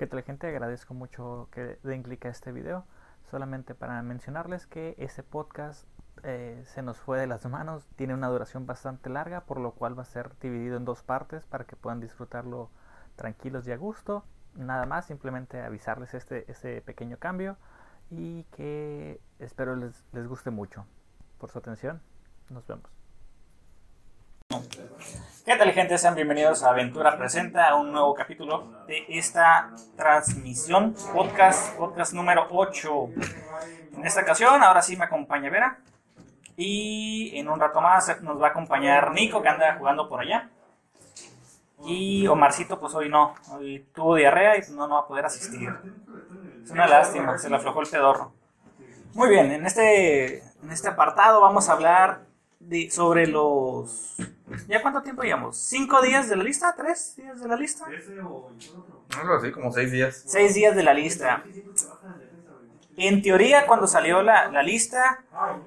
¿Qué tal gente? Agradezco mucho que den clic a este video. Solamente para mencionarles que este podcast eh, se nos fue de las manos, tiene una duración bastante larga, por lo cual va a ser dividido en dos partes para que puedan disfrutarlo tranquilos y a gusto. Nada más, simplemente avisarles este, este pequeño cambio y que espero les, les guste mucho. Por su atención, nos vemos. ¿Qué tal gente? Sean bienvenidos a Aventura Presenta, un nuevo capítulo de esta transmisión, podcast, podcast número 8. En esta ocasión, ahora sí me acompaña Vera. Y en un rato más nos va a acompañar Nico, que anda jugando por allá. Y Omarcito, pues hoy no, hoy tuvo diarrea y no, no va a poder asistir. Es una lástima, se le aflojó el pedorro. Muy bien, en este, en este apartado vamos a hablar de, sobre los... ¿Ya cuánto tiempo llevamos? ¿Cinco días de la lista? ¿Tres días de la lista? Algo así, como seis días. Seis días de la lista. En teoría, cuando salió la, la lista,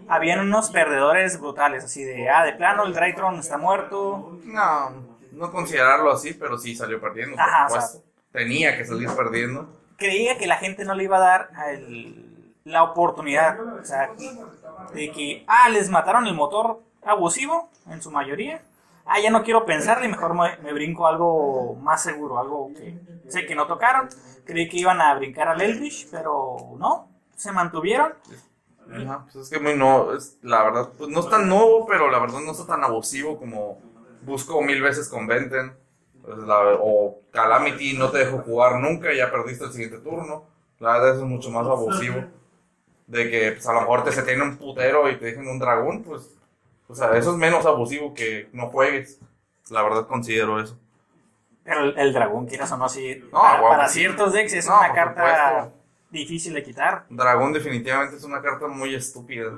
habían unos perdedores brutales, así de, ah, de plano, el Draytron está muerto. No, no considerarlo así, pero sí salió perdiendo. por Ajá, o supuesto. Tenía que salir perdiendo. Creía que la gente no le iba a dar el- la oportunidad, o sea, de que, ah, les mataron el motor abusivo, en su mayoría. Ah, ya no quiero pensarle, mejor me, brinco algo más seguro, algo que sé que no tocaron. Creí que iban a brincar al Eldritch, pero no, se mantuvieron. Ajá, pues es que muy no, es, la verdad, pues no es tan nuevo, pero la verdad no está tan abusivo como busco mil veces con Venten. Pues o Calamity no te dejó jugar nunca, ya perdiste el siguiente turno. La verdad es mucho más abusivo. De que pues, a lo mejor te se tiene un putero y te dejen un dragón, pues, o sea, eso es menos abusivo que no juegues. La verdad considero eso. Pero el, el dragón, quieras o no, sí, No, para, para sí. ciertos decks es No, una carta supuesto. difícil de quitar. Dragón definitivamente es una carta muy estúpida.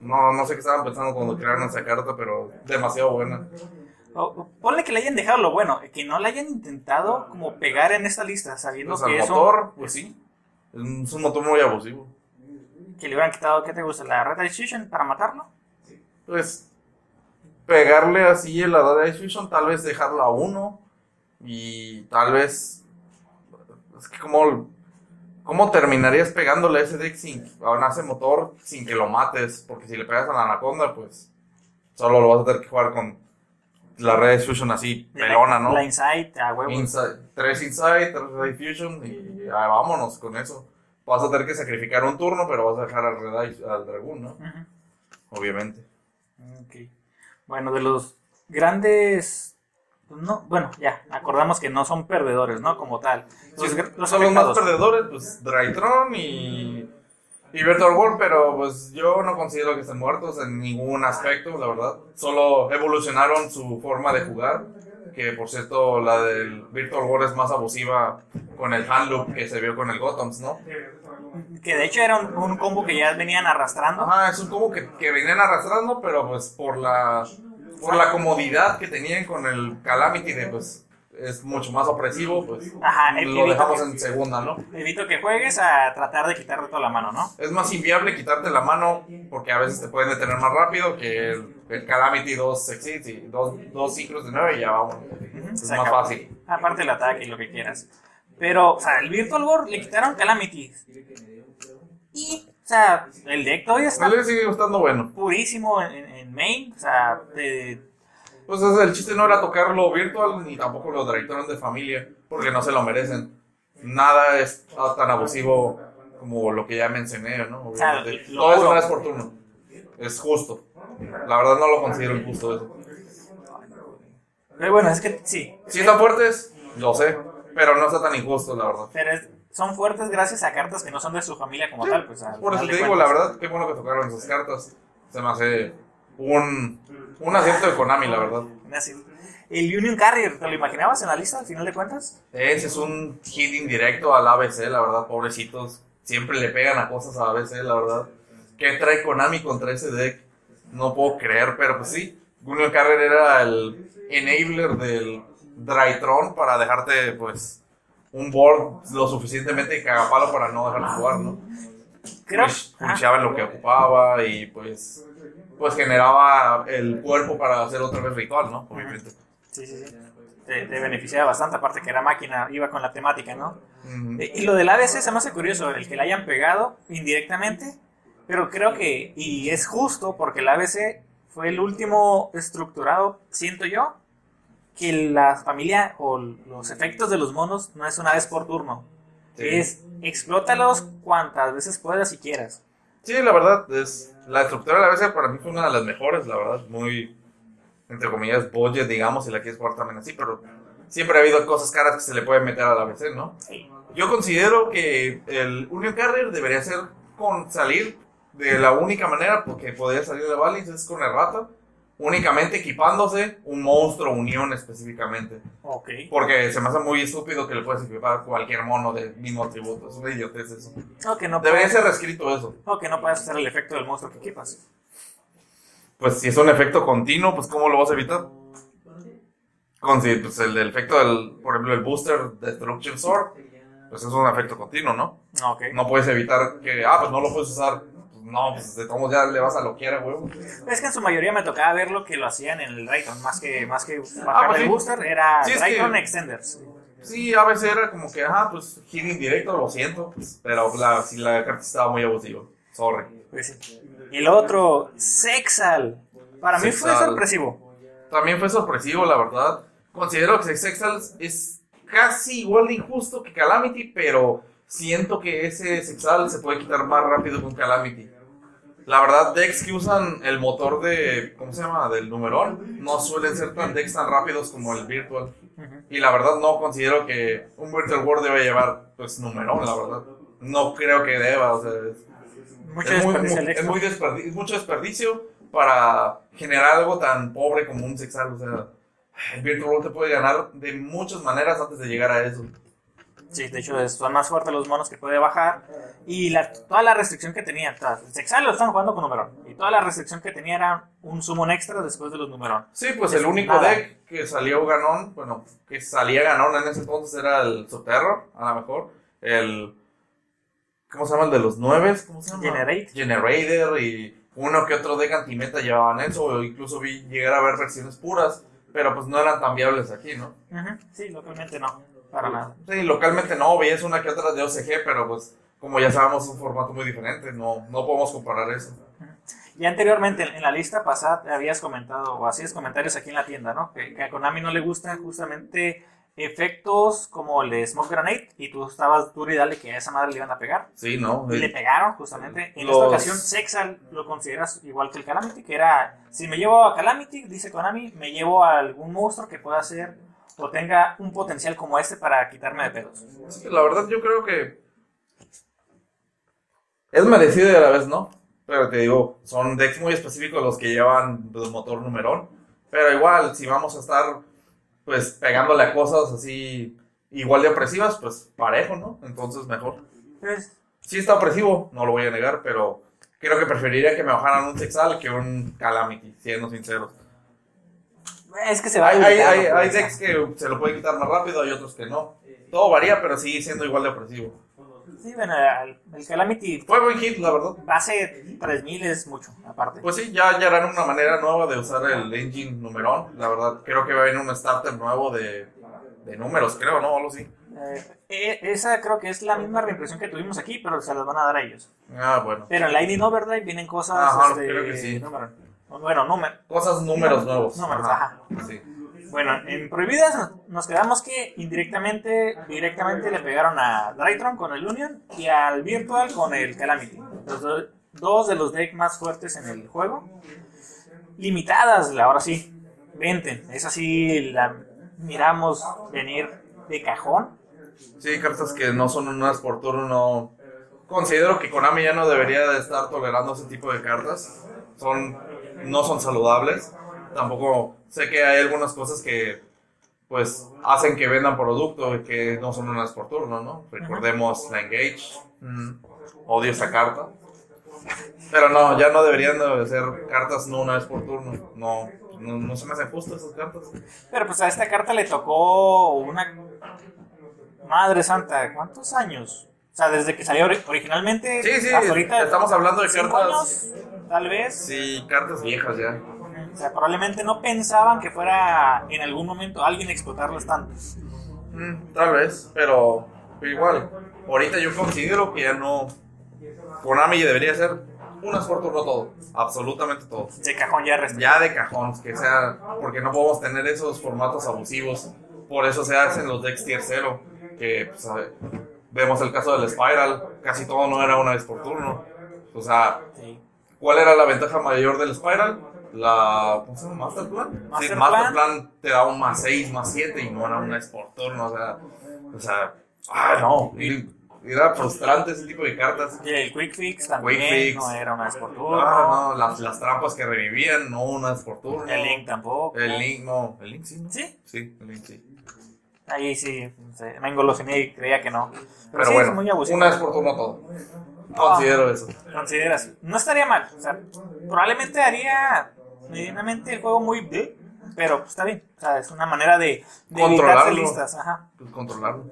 No, no sé qué estaban pensando cuando crearon esa carta, pero demasiado buena. O- ponle que le hayan dejado lo bueno, que no le hayan intentado como pegar en esta lista, sabiendo Pues que es un- motor, pues sí. Es un motor muy abusivo. Que le hubieran quitado, ¿qué te gusta? ¿La Red Decision para matarlo? Pues pegarle así en la Data Fusion, tal vez dejarla a uno. Y tal vez. Es que como. ¿Cómo terminarías pegándole a ese deck sin, a ese motor sin que lo mates? Porque si le pegas a la Anaconda, pues solo lo vas a tener que jugar con la Red Fusion así pelona, ¿no? La Insight, a huevo. Inside- tres Inside, tres Red Fusion y ah, vámonos con eso. Vas a tener que sacrificar un turno, pero vas a dejar al, Red al Dragón, ¿no? Obviamente. Bueno, de los grandes... pues No, bueno, ya, acordamos que no son perdedores, ¿no? Como tal. Los, Sí, gr- los son los más perdedores, pues Drytron y, y Virtual World, pero pues yo no considero que estén muertos en ningún aspecto, la verdad. Solo evolucionaron su forma de jugar, que por cierto la del Virtual World es más abusiva con el hand loop que se vio con el Gothams, ¿no? Que de hecho era un, un combo que ya venían arrastrando. Ajá, es un combo que, que venían arrastrando, pero pues por la por la comodidad que tenían con el Calamity de pues es mucho más opresivo, pues Ajá, lo dejamos en segunda, ¿no? Evito que juegues a tratar de quitarte toda la mano, ¿no? Es más inviable quitarte la mano porque a veces te pueden detener más rápido que el, el Calamity 2 Exceeds y dos, dos ciclos de 9 y ya vamos. Es más fácil. Aparte el ataque y lo que quieras. Pero, o sea, el Virtual War le quitaron Calamity. Y, o sea, el deck todavía está le sigue gustando bueno. purísimo en, en- en main. O sea, de- Pues es- el chiste no era tocarlo virtual ni tampoco los directores de familia porque no se lo merecen. Nada es tan abusivo como lo que ya mencioné, ¿no? sea, Obviamente. lo Todo es puro. una vez por turno. Es justo. La verdad no lo considero injusto eso. pero bueno, es que sí. Si están fuertes, lo sé, pero no está tan injusto, la verdad. Pero es- son fuertes gracias a cartas que no son de su familia como tal. Pues, Por eso te digo, la cuentas. verdad, qué bueno que tocaron esas cartas. Se me hace un, un acierto de Konami, la verdad. El Union Carrier, ¿te lo imaginabas en la lista al final de cuentas? Ese es un hit indirecto al ABC, la verdad, pobrecitos. Siempre le pegan a cosas a ABC, la verdad. ¿Qué trae Konami contra ese deck? No puedo creer, pero pues sí. Junior Carrier era el enabler del Drytron para dejarte, pues, un board lo suficientemente cagapalo para no dejar de jugar, ¿no? Creo. Push- lo que ocupaba y pues pues generaba el cuerpo para hacer otra vez ritual, ¿no? Obviamente. Sí, sí, sí. te, te beneficiaba bastante, aparte que era máquina, iba con la temática, ¿no? Eh, Y lo del ABC se me hace curioso, el que la hayan pegado indirectamente, pero creo que, y es justo, porque el ABC fue el último estructurado, siento yo, que la familia o los efectos de los monos no es una vez por turno. Sí. Es explótalos cuantas veces puedas y quieras. Sí, la verdad, es la estructura de la BC para mí fue una de las mejores, la verdad, muy, entre comillas, budget, digamos, si la quieres jugar también así, pero siempre ha habido cosas caras que se le pueden meter a la BC, ¿no? Sí. Yo considero que el Union Carrier debería ser con salir de la única manera porque podría salir de Valins es con errata, únicamente equipándose un monstruo Unión específicamente. Ok. Porque se me hace muy estúpido que le puedes equipar cualquier mono del mismo atributo. Es una idiotez eso. O que no Debería puedes, ser reescrito eso. o que no puedas hacer el efecto del monstruo que equipas. Pues si es un efecto continuo, pues ¿cómo lo vas a evitar? Con si, pues el, el efecto del, por ejemplo, el booster Destruction Sword, pues es un efecto continuo, ¿no? Ok. No puedes evitar que, ah, pues no lo puedes usar. No, pues de todos modos ya le vas a lo quiera, güey. Es que en su mayoría me tocaba ver lo que lo hacían en el Rayton, más que, más que bajar Ah, pues el sí. booster, era Sí, Rayton que- Extenders. Sí, a veces era como que, ajá, pues hit indirecto, lo siento. pues, pero la, si la carta estaba muy abusiva. Sorry. Pues el otro, Sexal. Para mí fue Sexal. sorpresivo. También fue sorpresivo, la verdad. Considero que Sexal es casi igual de injusto que Calamity, pero siento que ese Sexal se puede quitar más rápido con Calamity. La verdad, decks que usan el motor de, ¿cómo se llama? Del numerón, no suelen ser tan decks tan rápidos como el Virtual. Y la verdad no considero que un Virtual World debe llevar, pues, numerón, la verdad. No creo que deba, o sea, es- Mucho es, muy, desperdicio es muy es mucho desperdicio para generar algo tan pobre como un sexal. O sea, el Virtual World te puede ganar de muchas maneras antes de llegar a eso. Sí, de hecho son más fuertes los monos que puede bajar. Y la, toda la restricción que tenía, o sea, el Sexal lo están jugando con numerón. Y toda la restricción que tenía era un summon extra después de los numerón. Sí, pues Es el único nada. deck que salió ganón, bueno, que salía ganón en ese entonces era el Subterror, a lo mejor. El. ¿Cómo se llama? El de los nueve. ¿Cómo se llama? Generate. Generator y uno que otro deck antimeta llevaban eso. Incluso vi llegar a ver versiones puras, pero pues no eran tan viables aquí, ¿no? Sí, localmente no, para nada. Sí, localmente no, veías una que otra de OCG, pero pues como ya sabemos es un formato muy diferente, no, no podemos comparar eso. Y anteriormente en la lista pasada habías comentado o hacías comentarios aquí en la tienda, ¿no? Que, que a Konami no le gustan justamente efectos como el de Smoke Grenade y tú estabas duro y dale que a esa madre le iban a pegar. Sí, ¿no? Y le pegaron justamente. En Los- esta ocasión Sexal lo consideras igual que el Calamity, que era, si me llevo a Calamity, dice Konami, me llevo a algún monstruo que pueda ser o tenga un potencial como este para quitarme de pedos. La verdad yo creo que es merecido y a la vez no. Pero te digo, son decks muy específicos los que llevan el motor numerón. Pero igual, si vamos a estar pues pegándole a cosas así igual de opresivas, pues parejo, ¿no? Entonces mejor. Pues, Sí está opresivo, no lo voy a negar, pero creo que preferiría que me bajaran un Sexal que un Calamity, siendo sinceros. Es que se va Hay, hay, hay, hay decks que se lo pueden quitar más rápido, hay otros que no. Todo varía, pero sigue siendo igual de opresivo. Sí, bueno, el, Calamity Fue buen hit, la verdad. base 3000 es mucho, aparte. Pues sí, ya, ya harán una manera nueva de usar el engine numerón. La verdad, creo que va a venir un starter nuevo de, de números, creo, ¿no? Algo así. Eh, eh, esa creo que es la misma reimpresión que tuvimos aquí, pero se las van a dar a ellos. Ah, bueno. Pero en Lightning Overdrive vienen cosas. Ajá, este, creo que sí. número- bueno, número. Cosas, números nuevos. Números, ajá. Sí. Bueno, en Prohibidas nos- quedamos que indirectamente, directamente le pegaron a Drytron con el Union y al Virtual con el Calamity. Los do- dos de los decks más fuertes en el juego. Limitadas, ahora sí. 20. Esa sí la miramos venir de cajón. Sí, cartas que no son unas por turno. Considero que Konami ya no debería de estar tolerando ese tipo de cartas. Son, no son saludables. Tampoco sé que hay algunas cosas que pues hacen que vendan producto y que no son unas por turno, ¿no? Recordemos la Engage. Mm, odio esa carta. Pero no, ya no deberían de ser cartas no una vez por turno. No, no, no se me hacen justas esas cartas. Pero pues a esta carta le tocó una... Madre santa, ¿cuántos años? O sea, desde que salió ori- originalmente Sí, sí, hasta ahorita... estamos hablando de cartas. años, tal vez. Sí, cartas viejas ya. O sea, probablemente no pensaban que fuera en algún momento alguien a explotarlos tanto. Mm, tal vez, pero igual. Ahorita yo considero que ya no. Konami debería ser un por turno todo. Absolutamente todo. De cajón ya resta. Ya de cajón, que sea. Porque no podemos tener esos formatos abusivos. Por eso se hacen los decks tier 0. Que pues, a ver, vemos el caso del Spiral. Casi todo no era una vez por turno. O sea, Sí. ¿cuál era la ventaja mayor del Spiral? La. ¿Cómo se llama? ¿Master Plan? Master sí, Master Plan. Plan te da un más 6, más 7 y no era una vez por turno. O sea. O sea. Ah, no. y- Era frustrante ese tipo de cartas. Y el Quick Fix también Quick Fix. no era una vez por turno. Ah, no, las, las trampas que revivían, no una vez por turno. El Link tampoco. El Link, no. El Link sí, ¿no? Sí, Sí, el Link sí. Ahí sí. me engolosiné y creía que no. Pero, Pero sí, bueno, es muy abusivo. una vez por turno todo. Considero eso. Consideras. No estaría mal. O sea, probablemente haría medianamente el juego muy bleh, pero pues, está bien. O sea, es una manera de, de Controlarlo. listas. Ajá. Pues controlarlo.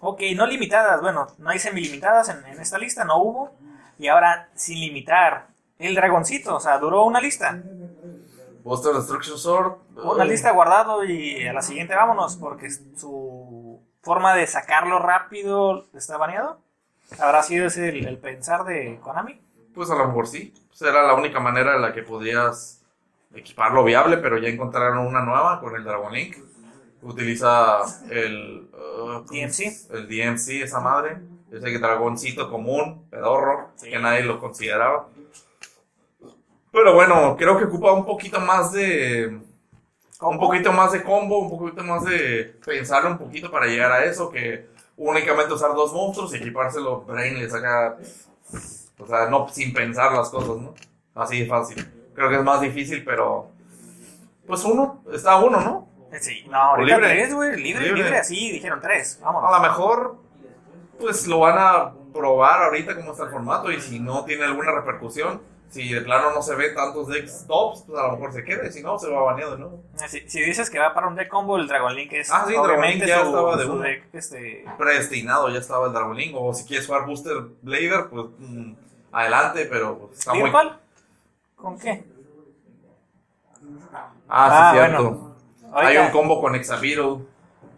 Ok, no limitadas. Bueno, no hay semilimitadas en, en esta lista, no hubo. Y ahora sin limitar. El dragoncito, o sea, duró una lista. Buster Destruction Sword. Una lista guardado y a la siguiente vámonos, porque su forma de sacarlo rápido está baneado. ¿Habrá sido ese el, el pensar de Konami? Pues a lo mejor sí. Pues era la única manera en la que podías equiparlo viable, pero ya encontraron una nueva con el Dragon Link. Utiliza el. uh, ¿cómo DMC. El DMC, esa madre. Ese dragoncito común, pedorro, Sí. que nadie lo consideraba. Pero bueno, creo que ocupa un poquito más de. Un poquito más de combo, un poquito más de pensarlo un poquito para llegar a eso, que únicamente usar dos monstruos y equipárselo Brain le saca. O sea, no sin pensar las cosas, ¿no? Así de fácil. Creo que es más difícil, pero. Pues uno, está uno, ¿no? Sí, no, ahorita libre. tres, güey. Libre, libre, Libre. así, dijeron tres. A Vamos. lo mejor, pues lo van a probar ahorita como está el formato y si no tiene alguna repercusión, si de plano no se ven tantos decks tops, pues a lo mejor se queda y si no, se va baneado de nuevo. Si, si dices que va para un deck combo, el Dragon Link es Ah, sí, Dragon Link ya su, estaba de uno. deck, este, Predestinado ya estaba el Dragon Link, o si quieres jugar Booster Blader, pues mm, adelante, pero pues, está muy... ¿Virtual? ¿Con qué? Ah, sí, Ah, cierto. bueno. Hay Ahorita- un combo con Exabeetle,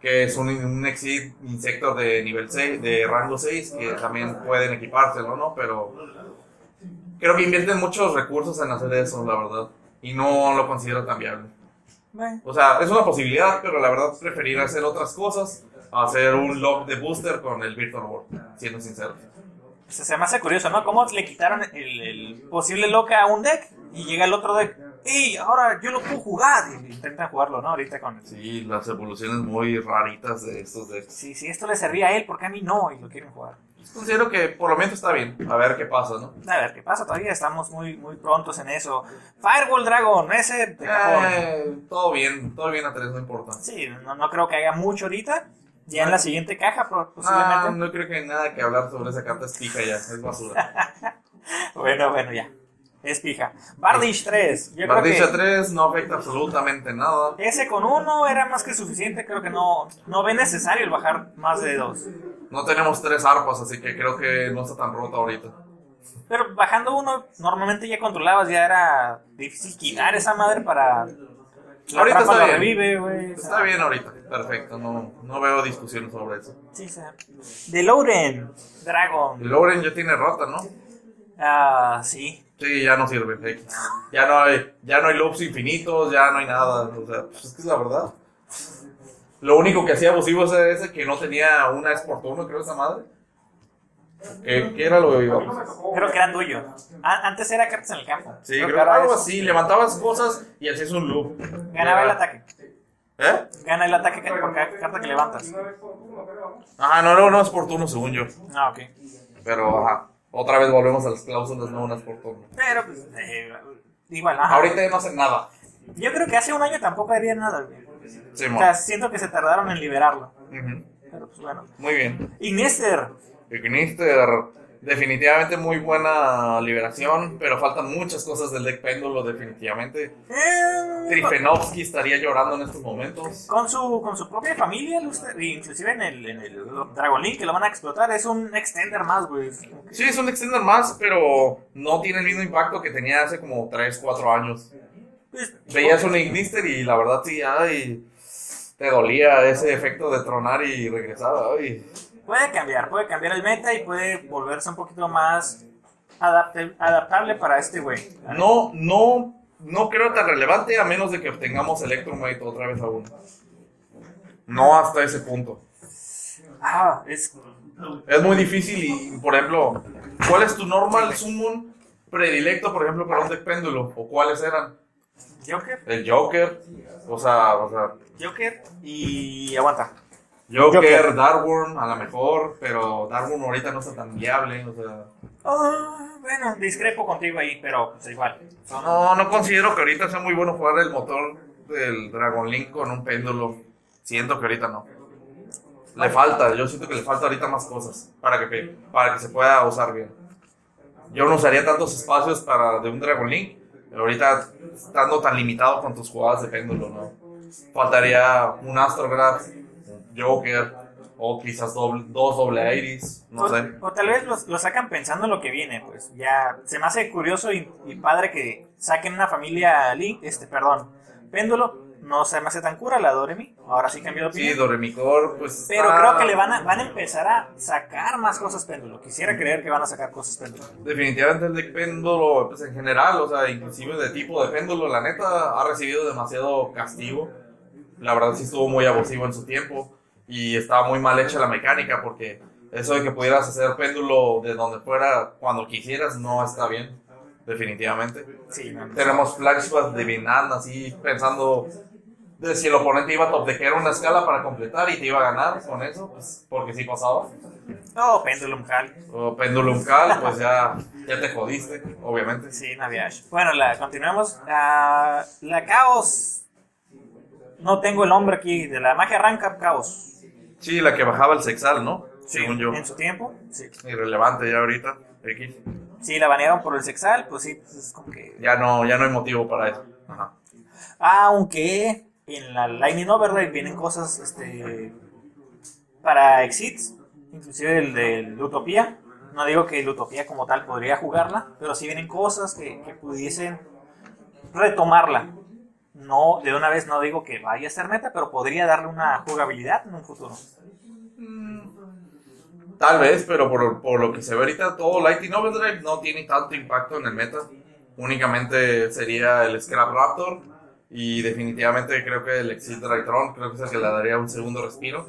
que es un, un Exit insecto de nivel 6, de rango 6, que también pueden equipárselo, ¿no? Pero creo que invierten muchos recursos en hacer eso, la verdad. Y no lo considero tan viable. Bueno, O sea, es una posibilidad, pero la verdad preferir hacer otras cosas, a hacer un lock de booster con el Virtual World, siendo sincero. se, se me hace curioso, ¿no? ¿Cómo le quitaron el, el posible loca a un deck y llega el otro deck? ¡Ey, ahora yo lo puedo jugar! Y intentan jugarlo, ¿no? Ahorita con... Sí, las evoluciones muy raritas de estos decks. Si, si esto le servía a él, ¿por qué a mí no? Y lo quieren jugar. Considero que por lo menos está bien, a ver qué pasa, ¿no? A ver, ¿qué pasa? Todavía estamos muy, muy prontos en eso. Firewall Dragon, ese. Eh, todo bien, todo bien a tres, no importa. Sí, no, no creo que haga mucho ahorita. Ya en la siguiente caja, Ah, posiblemente. no creo que hay nada que hablar sobre esa carta, es fija ya, es basura. Bueno, bueno, ya. Es pija. Bardish 3. Yo creo que 3 no afecta absolutamente nada. ese con uno era más que suficiente. Creo que no, no ve necesario el bajar más de dos. No tenemos tres arpas, así que creo que no está tan rota ahorita. Pero bajando uno, normalmente ya controlabas, ya era difícil quitar esa madre para. La Ahorita está bien. revive, sea, Está bien ahorita, perfecto, no, no veo discusiones sobre eso. Sí, sí. De Loren, Dragon. Y Lauren ya tiene rota, ¿no? Ah, sí. Sí, ya no sirve. Ya no hay, ya no hay loops infinitos, ya no hay nada. O sea, pues es que es la verdad. Lo único que hacía abusivo es ese que no tenía una es por turno, creo, esa madre. ¿Qué, qué era lo que íbamos? Creo que era tuyo. A- antes era cartas en el campo. Sí, Creo que ahora algo así. Levantabas cosas y hacías un loop. Ganaba el ataque. ¿Eh? Gana el ataque por cada carta que levantas. Ajá, no, no, no es por turno, según yo. Ah, ok. Pero, ajá. Otra vez volvemos a las cláusulas, no unas por turno. Pero, pues, eh, igual, ajá. Ahorita ya no hacen nada. Yo creo que hace un año tampoco haría nada, güey. Sí, O sea, siento que se tardaron en liberarlo. Ujú. Pero, pues, bueno. Muy bien. Inester. Ignister, definitivamente muy buena liberación, pero faltan muchas cosas del deck péndulo, definitivamente. Eh, Trifenovsky estaría llorando en estos momentos. con su, con su propia familia, inclusive en el, en el Dragon Link, que lo van a explotar, es un extender más, güey. Sí, es un extender más, pero no tiene el mismo impacto que tenía hace como 3, 4 años. Pues, Veías un Ignister y la verdad sí, ay, te dolía ese efecto de tronar y regresar, ay. Puede cambiar, puede cambiar el meta y puede volverse un poquito más adaptable para este güey. No, no, no creo tan relevante a menos de que obtengamos Electromite otra vez aún. No hasta ese punto. Ah, es Es muy difícil y, por ejemplo, ¿cuál es tu normal summon predilecto, por ejemplo, para un deck péndulo? ¿O cuáles eran? Joker, El Joker, o sea, o sea, Joker y aguanta. Joker, Joker. Darkworm, a lo mejor, pero Darkworm ahorita no está tan viable, o sea... Ah, bueno, discrepo contigo ahí, pero pues igual. Son- No, no considero que ahorita sea muy bueno jugar el motor del Dragon Link con un péndulo. Siento que ahorita no. Le falta, yo siento que le falta ahorita más cosas para que, para que se pueda usar bien. Yo no usaría tantos espacios para de un Dragon Link, ahorita estando tan limitado con tus jugadas de péndulo, ¿no? Faltaría un Astrograph, un Joker, o quizás doble- dos doble Iris, no o, sé. o tal vez los- lo sacan pensando en lo que viene, pues ya se me hace curioso y, y padre que saquen una familia Link, este, perdón, péndulo, no se me hace tan cura la Doremi, ahora sí cambió de Sí, opinión. Doremicor, pues. pero está- creo que le van a, van a empezar a sacar más cosas péndulo. Quisiera creer que van a sacar cosas péndulo. Definitivamente el deck péndulo, pues en general, o sea, inclusive de tipo de péndulo, la neta ha recibido demasiado castigo. La verdad sí estuvo muy abusivo en su tiempo y estaba muy mal hecha la mecánica porque eso de que pudieras hacer péndulo de donde fuera cuando quisieras no está bien, definitivamente. Sí. Tenemos flashbacks de así pensando de si el oponente iba a top decker una escala para completar y te iba a ganar con eso, pues porque sí pasaba. Oh, Pendulum Hall. O Pendulum Cal, pues ya, ya te jodiste, obviamente. Sí, Naviash. Bueno, la, continuemos. La, la Caos. No tengo el nombre aquí. De la magia arranca Caos. Sí, la que bajaba el sexal, ¿no? Según yo. En su tiempo. Sí. Irrelevante ya ahorita. X. Sí, la banearon por el sexal. Pues sí, pues es como que. Ya no, ya no hay motivo para eso. Ajá. Aunque en la Lightning Overdrive vienen cosas este, para exits. Inclusive el de Utopía. No digo que Utopía como tal podría jugarla. Pero sí vienen cosas que, pudiesen retomarla. No, de una vez no digo que vaya a ser meta, pero podría darle una jugabilidad en un futuro. Tal vez, pero por, por lo que se ve ahorita, todo Lightning Overdrive no tiene tanto impacto en el meta. Únicamente sería el Scrap Raptor. Y definitivamente creo que el Exit Draytron, creo que es el que le daría un segundo respiro.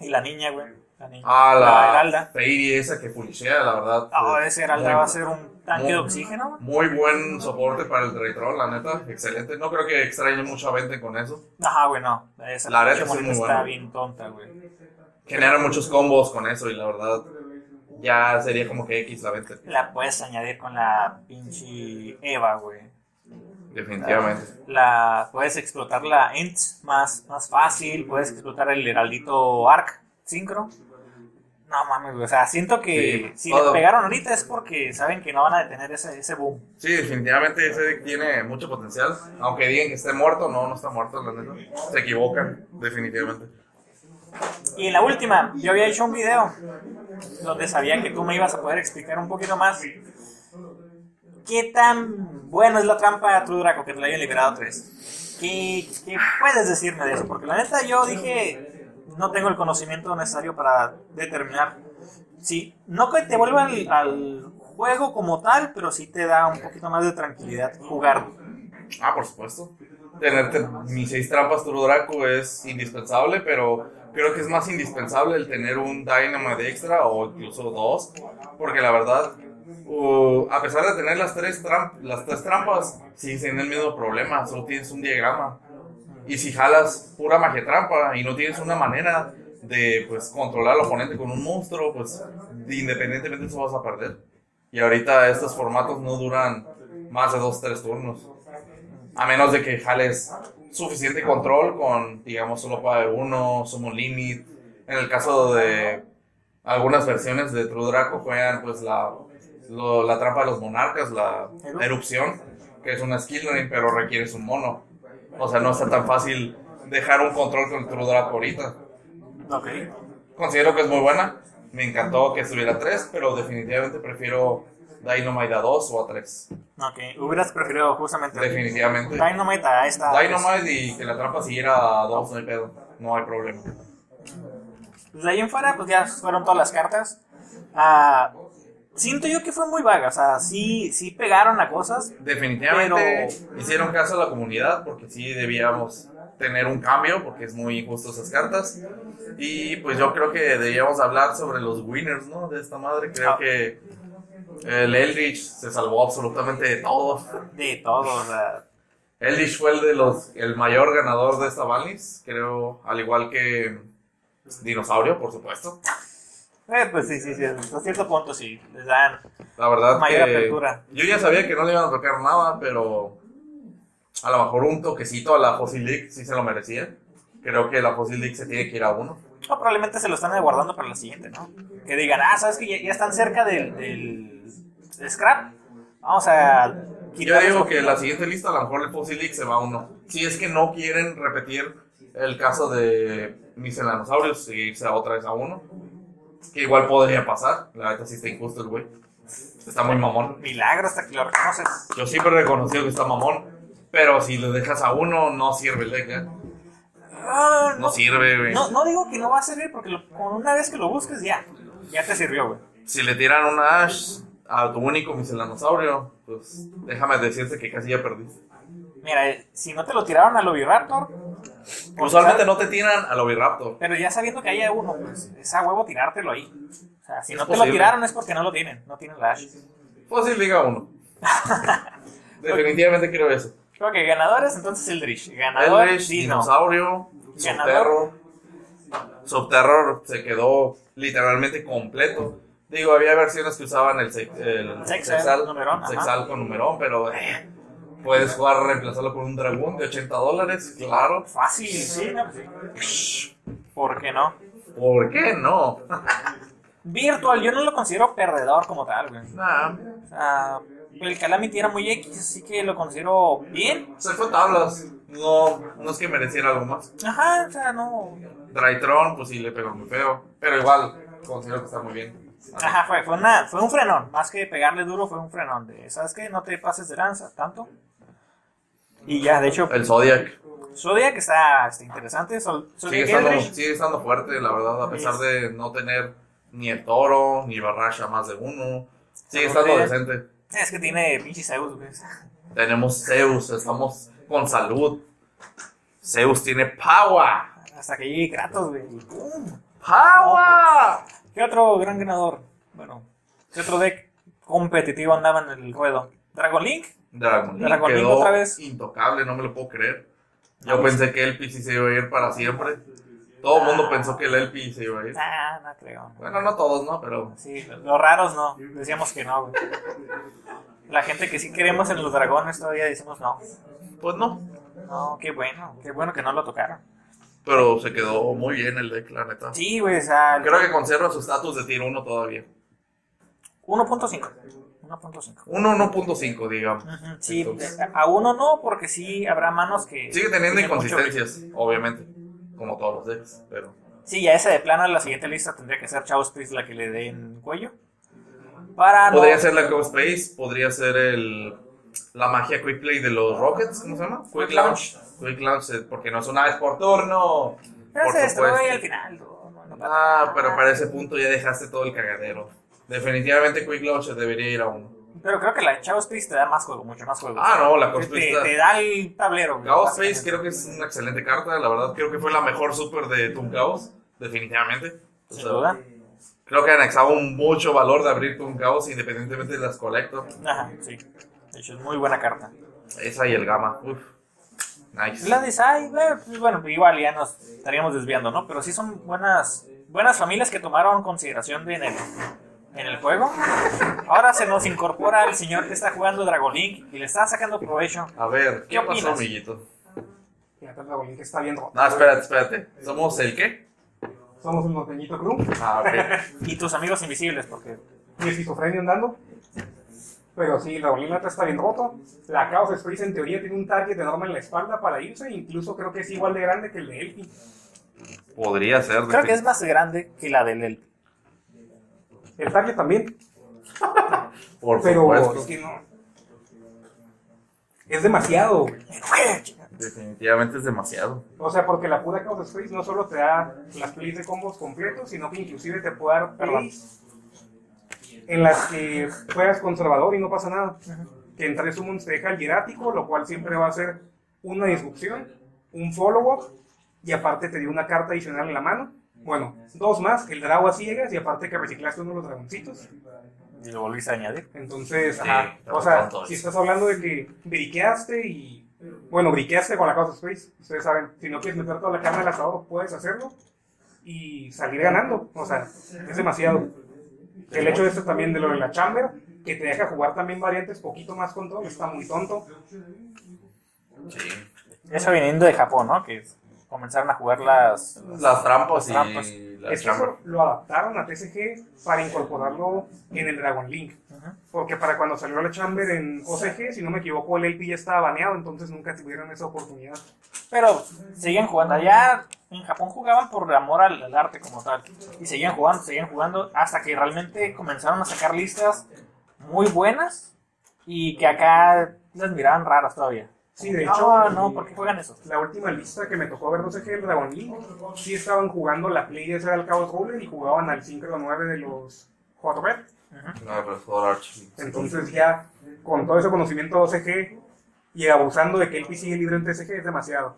Y la niña, güey. La niña. Ah, la, Heralda. Fairy esa que fulishea, la verdad. Ah, ese Heralda muy- va a ser un tanque de oxígeno. Muy buen soporte para el Draytron, la neta. Excelente. No creo que extrañe mucha venta con eso. Ajá, güey, no. Esa La neta es muy está buena. bien tonta, güey. Genera muchos combos con eso y la verdad ya sería como que X la venta. La puedes añadir con la pinche Eva, güey. Definitivamente. La puedes explotar la Ent más, más fácil. Puedes explotar el Heraldito Arc Synchro. No mames. O sea, siento que Sí, si todo. le pegaron ahorita es porque saben que no van a detener ese, ese boom. Sí, definitivamente ese deck tiene mucho potencial. Aunque digan que esté muerto, no, no está muerto, la neta. Se equivocan, definitivamente. Y en la última, yo había hecho un video donde sabía que tú me ibas a poder explicar un poquito más qué tan bueno es la trampa True Draco que te la hayan liberado tres. ¿Qué, ¿Qué puedes decirme de eso? Porque la neta yo dije, no tengo el conocimiento necesario para determinar si no que te vuelva al, al juego como tal, pero sí te da un poquito más de tranquilidad jugar. Ah, por supuesto. Tenerte mis seis trampas True Draco es indispensable, pero creo que es más indispensable el tener un Dynamite extra o incluso dos, porque la verdad, uh, a pesar de tener las tres, las tres trampas, sí tienen el mismo problema, solo tienes un diagrama. Y si jalas pura magia trampa y no tienes una manera de pues, controlar al oponente con un monstruo, pues independientemente de eso vas a perder. Y ahorita estos formatos no duran más de 2-3 turnos. A menos de que jales suficiente control con, digamos, solo para uno, Summon Limit. En el caso de algunas versiones de True Draco juegan pues la, lo- la trampa de los monarcas, la Eru- erupción, que es una skill ring, pero requieres un mono. O sea, no está tan fácil dejar un control con True Draco ahorita. Ok. Considero que es muy buena. Me encantó que estuviera 3, pero definitivamente prefiero Dynamite a 2 o a 3. Ok, hubieras preferido justamente Definitivamente. Dynamite a esta. Dynamite y que la trampa siguiera a 2, no hay pedo. No hay problema. Pues de ahí en fuera, pues ya fueron todas las cartas. Ah, siento yo que fue muy vaga, o sea, sí, sí pegaron a cosas. Definitivamente hicieron caso a la comunidad porque sí debíamos tener un cambio porque es muy injusto esas cartas. Y pues yo creo que debíamos hablar sobre los winners, ¿no? De esta madre. Creo Ah. que el Eldritch se salvó absolutamente de todo. De todo, o sea. Eldritch fue el de los el mayor ganador de esta Valis, creo, al igual que Dinosaurio, por supuesto. Eh, pues sí, sí, sí, hasta cierto punto sí, les dan. La verdad Mayor que apertura. yo ya sabía que no le iban a tocar nada, pero a lo mejor un toquecito a la Fossil League sí se lo merecía. Creo que la Fossil League se tiene que ir a uno. O probablemente se lo están guardando para la siguiente, ¿no? Que digan, ah, sabes que ya, ya están cerca del, del, scrap. Vamos a Yo quitar digo eso". que la siguiente lista a lo mejor el Fossil League se va a uno. Si es que no quieren repetir el caso de Miscelanosaurios y irse a otra vez a uno. Que igual podría pasar. La verdad sí está injusto el güey. Está muy mamón. Milagro hasta que lo reconoces. Yo siempre he reconocido que está mamón. Pero si lo dejas a uno, no sirve el deck, ¿eh? Ah, No sirve, güey. No, no digo que no va a servir porque lo- con una vez que lo busques ya, ya te sirvió, güey. Si le tiran una Ash a tu único miscelanosaurio, pues déjame decirte que casi ya perdiste. Mira, eh, si no te lo tiraron al Oviraptor, Usualmente no te tiran al Oviraptor. pero ya sabiendo que haya uno, pues es a huevo tirártelo ahí. O sea, si Es no te lo tiraron es porque no lo tienen, no tienen la Ash. Fácil Liga 1. Definitivamente creo eso. Creo que ganadores, entonces Eldritch. Ganador, Eldritch, Dino. Dinosaurio. Subterror. Subterror se quedó literalmente completo. Digo, había versiones que usaban el, se- el Sexal, numerón, ajá. Sexal con numerón, pero eh, puedes jugar reemplazarlo con un dragón de 80 dólares, claro. Fácil, sí, no, pues sí. ¿Por qué no? ¿Por qué no? Virtual, yo no lo considero perdedor como tal, güey. Nah, O sea, el Calamity era muy X, así que lo considero bien. se fue tablas. No, no es que mereciera algo más. Ajá, o sea, no. Drytron, pues sí le pegó muy feo. Pero igual, considero que está muy bien. Ajá, fue, fue, una, fue un frenón. Más que pegarle duro, fue un frenón. De, ¿Sabes qué? No te pases de lanza tanto. Y ya, de hecho, El Zodiac. Zodiac está, está interesante. Sol- Sigue estando, sigue estando fuerte, la verdad, a pesar de no tener ni el toro, ni Barrasha más de uno. Sigue estando decente. Es que tiene pinche Zeus, güey. Tenemos Zeus, estamos con salud. Zeus tiene power. Hasta que llegue Kratos, güey. ¡Power! ¿Qué otro gran ganador? Bueno, ¿qué otro deck competitivo andaba en el ruedo? ¿Dragon Link? Dragon Link quedó otra vez. intocable, no me lo puedo creer. Yo No, pensé que el sí se iba a ir para siempre. Todo el mundo pensó que el Elpi se iba a ir. Ah, no creo. Bueno, no todos, ¿no? Pero Sí, los raros no. Decíamos que no, güey. La gente que sí queremos en los dragones todavía decimos no. pues no. No, qué bueno. Qué bueno que no lo tocaron. Pero se quedó muy bien el deck, la neta. Sí, güey, o sea, Creo que conserva su estatus de tier 1 todavía. 1.5. 1.5. Un 1.5, digamos. Ujú, Sí, Entonces, eh, a uno no, porque sí habrá manos que. sigue teniendo inconsistencias, obviamente. Como todos los decks, pero. Sí, ya ese de plano la siguiente lista tendría que ser Chaos Priest la que le den cuello. Para no- Podría ser la Ghost Space, podría ser el. La magia Quick Play de los Rockets, ¿cómo se llama? Quick Launch. Quick Launch, eh, porque no es una vez por turno. Pero por se destruye al final. no, no, Ah, pero para ese punto ya dejaste todo el cagadero. Definitivamente Quick Launch debería ir a uno. Pero creo que la Chaos Priest te da más juego, mucho más juego. Ah, no, la Ghost te, da el tablero. Chaos básicamente. creo que es una excelente carta, la verdad. Creo que fue la mejor super de Toon Chaos, definitivamente. O Sin sea, duda. Creo que anexaba un mucho valor de abrir Toon Chaos independientemente de las Collector. Ajá, sí. De hecho, es muy buena carta. Esa y el Gamma. Uf. Nice. La de Sai, eh, pues, bueno, igual ya nos estaríamos desviando, ¿no? Pero sí son buenas buenas familias que tomaron consideración de en el, en el juego. Ahora se nos incorpora el señor que está jugando Dragon Link y le está sacando provecho. A ver, ¿qué, ¿Qué pasó, opinas? amiguito? Fíjate, el Dragon Link está bien roto. No, espérate, espérate. ¿Somos el qué? Somos un montañito crew Ah, ok. Y tus amigos invisibles, porque y esquizofrenia andando. Pero sí, el Dragon Link está bien roto. La Chaos Space en teoría tiene un target enorme en la espalda para irse. Incluso creo que es igual de grande que el de Elfi. Podría ser. creo que es más grande que la del Elp. El target también. Por Pero supuesto. es que no. Es demasiado. Definitivamente es demasiado. O sea, porque la pura Chaos Space no solo te da las plays de combos completos, sino que inclusive te puede dar plays en las que juegas conservador y no pasa nada. Que en tres summons te deja el hierático, lo cual siempre va a ser una disrupción, un follow-up, y aparte te dio una carta adicional en la mano. Bueno, dos más, el drago a ciegas, y aparte que reciclaste uno de los dragoncitos. Y lo volviste a añadir. Entonces, Sí, ajá, pero o sea, si es. estás hablando de que briqueaste y. Bueno, briqueaste con la Chaos Space, ustedes saben, si no quieres meter toda la carne al asador, puedes hacerlo y salir ganando. O sea, es demasiado. El hecho de esto también de lo de la Chamber, que te deja jugar también variantes poquito más control, está muy tonto. Sí. Eso viniendo de Japón, ¿no? Que comenzaron a jugar las. Las trampas y Las trampas. la Es que chamber. eso lo adaptaron a TCG para incorporarlo en el Dragon Link. Porque para cuando salió la Chamber en OCG, si no me equivoco, el LP ya estaba baneado, entonces nunca tuvieron esa oportunidad. Pero seguían jugando. Allá en Japón jugaban por amor al, al arte como tal. Y seguían jugando, seguían jugando hasta que realmente comenzaron a sacar listas muy buenas y que acá las miraban raras todavía. Sí, de No, hecho, no, ¿por qué juegan eso? la última lista que me tocó ver OCG del Dragon Link, sí estaban jugando la play de ese al Chaos Ruler y jugaban al 5 o 9 de los Hot Red. Resort Arch. Entonces ya, con todo ese conocimiento de OCG y abusando de que el sigue libre en TCG es demasiado.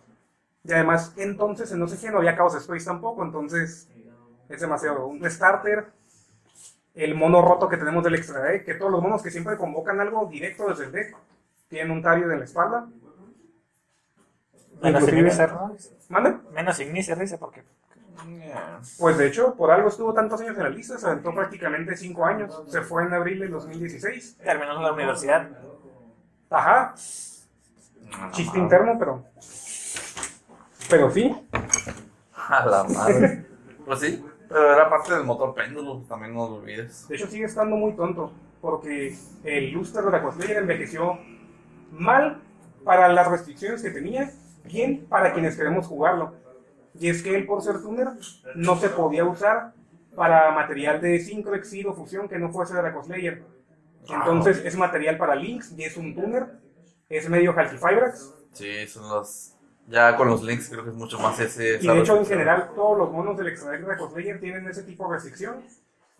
Y además, entonces en OCG no había Chaos Space tampoco, entonces es demasiado. Un starter, el mono roto que tenemos del extra deck, que todos los monos que siempre convocan algo directo desde el deck, tienen un Tario en la espalda. Menos Ignicer, ¿no? ¿Mande? Menos Ignicer, dice, porque. Yeah. Pues de hecho, por algo estuvo tantos años en la lista, se aventó prácticamente 5 años. Se fue en abril del 2016. Terminó la universidad. Ajá, chiste interno, pero. Pero sí, A la madre. pues sí, pero era parte del motor péndulo, también no lo olvides. de hecho sigue estando muy tonto, porque el Luster de la Cosplayer envejeció mal para las restricciones que tenía, bien para quienes queremos jugarlo. Y es que él, por ser tuner, no se podía usar para material de Synchro, Exceed o Fusión que no fuese de la Cosplayer. Entonces es material para Links y es un tuner, es medio Halkifibrax. Sí, son los. Ya con los links creo que es mucho más ese. Y de hecho, en general, todos los monos del extra deck Draco Slayer tienen ese tipo de restricción.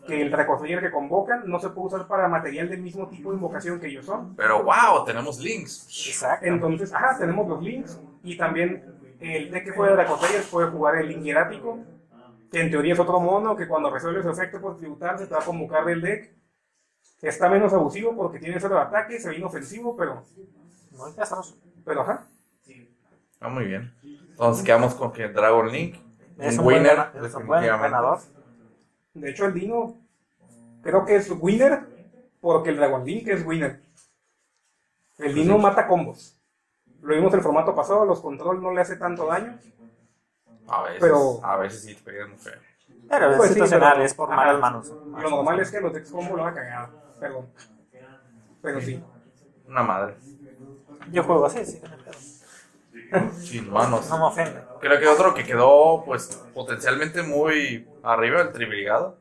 Que el Draco Slayer que convocan no se puede usar para material del mismo tipo de invocación que ellos son. Pero wow, tenemos links. Exacto. Entonces, ajá, tenemos los links. Y también el deck que juega Draco Slayer puede jugar el link hierático. Que en teoría es otro mono que cuando resuelve su efecto por tributar se te va a convocar del deck. Está menos abusivo porque tiene cero ataque, se ve inofensivo, pero, Muy castroso. pero ajá. Ah, muy bien. Entonces quedamos con que Dragon Link. Es un un buen, winner, gana- es un buen ganador. De hecho, el Dino creo que es winner porque el Dragon Link es winner. El Dino mata combos. Lo vimos en el formato pasado, los control no le hace tanto daño. A veces. Pero- A veces sí te muy feo. Pero es Pues sí, situacional, pero- es por ajá. malas manos. Lo normal es que los decks combo lo haga cagado. Perdón. Pero sí. Una madre. Yo juego así, sí. Sin manos. No me ofende. Creo que otro que quedó, pues, potencialmente muy arriba, el Tribrigado.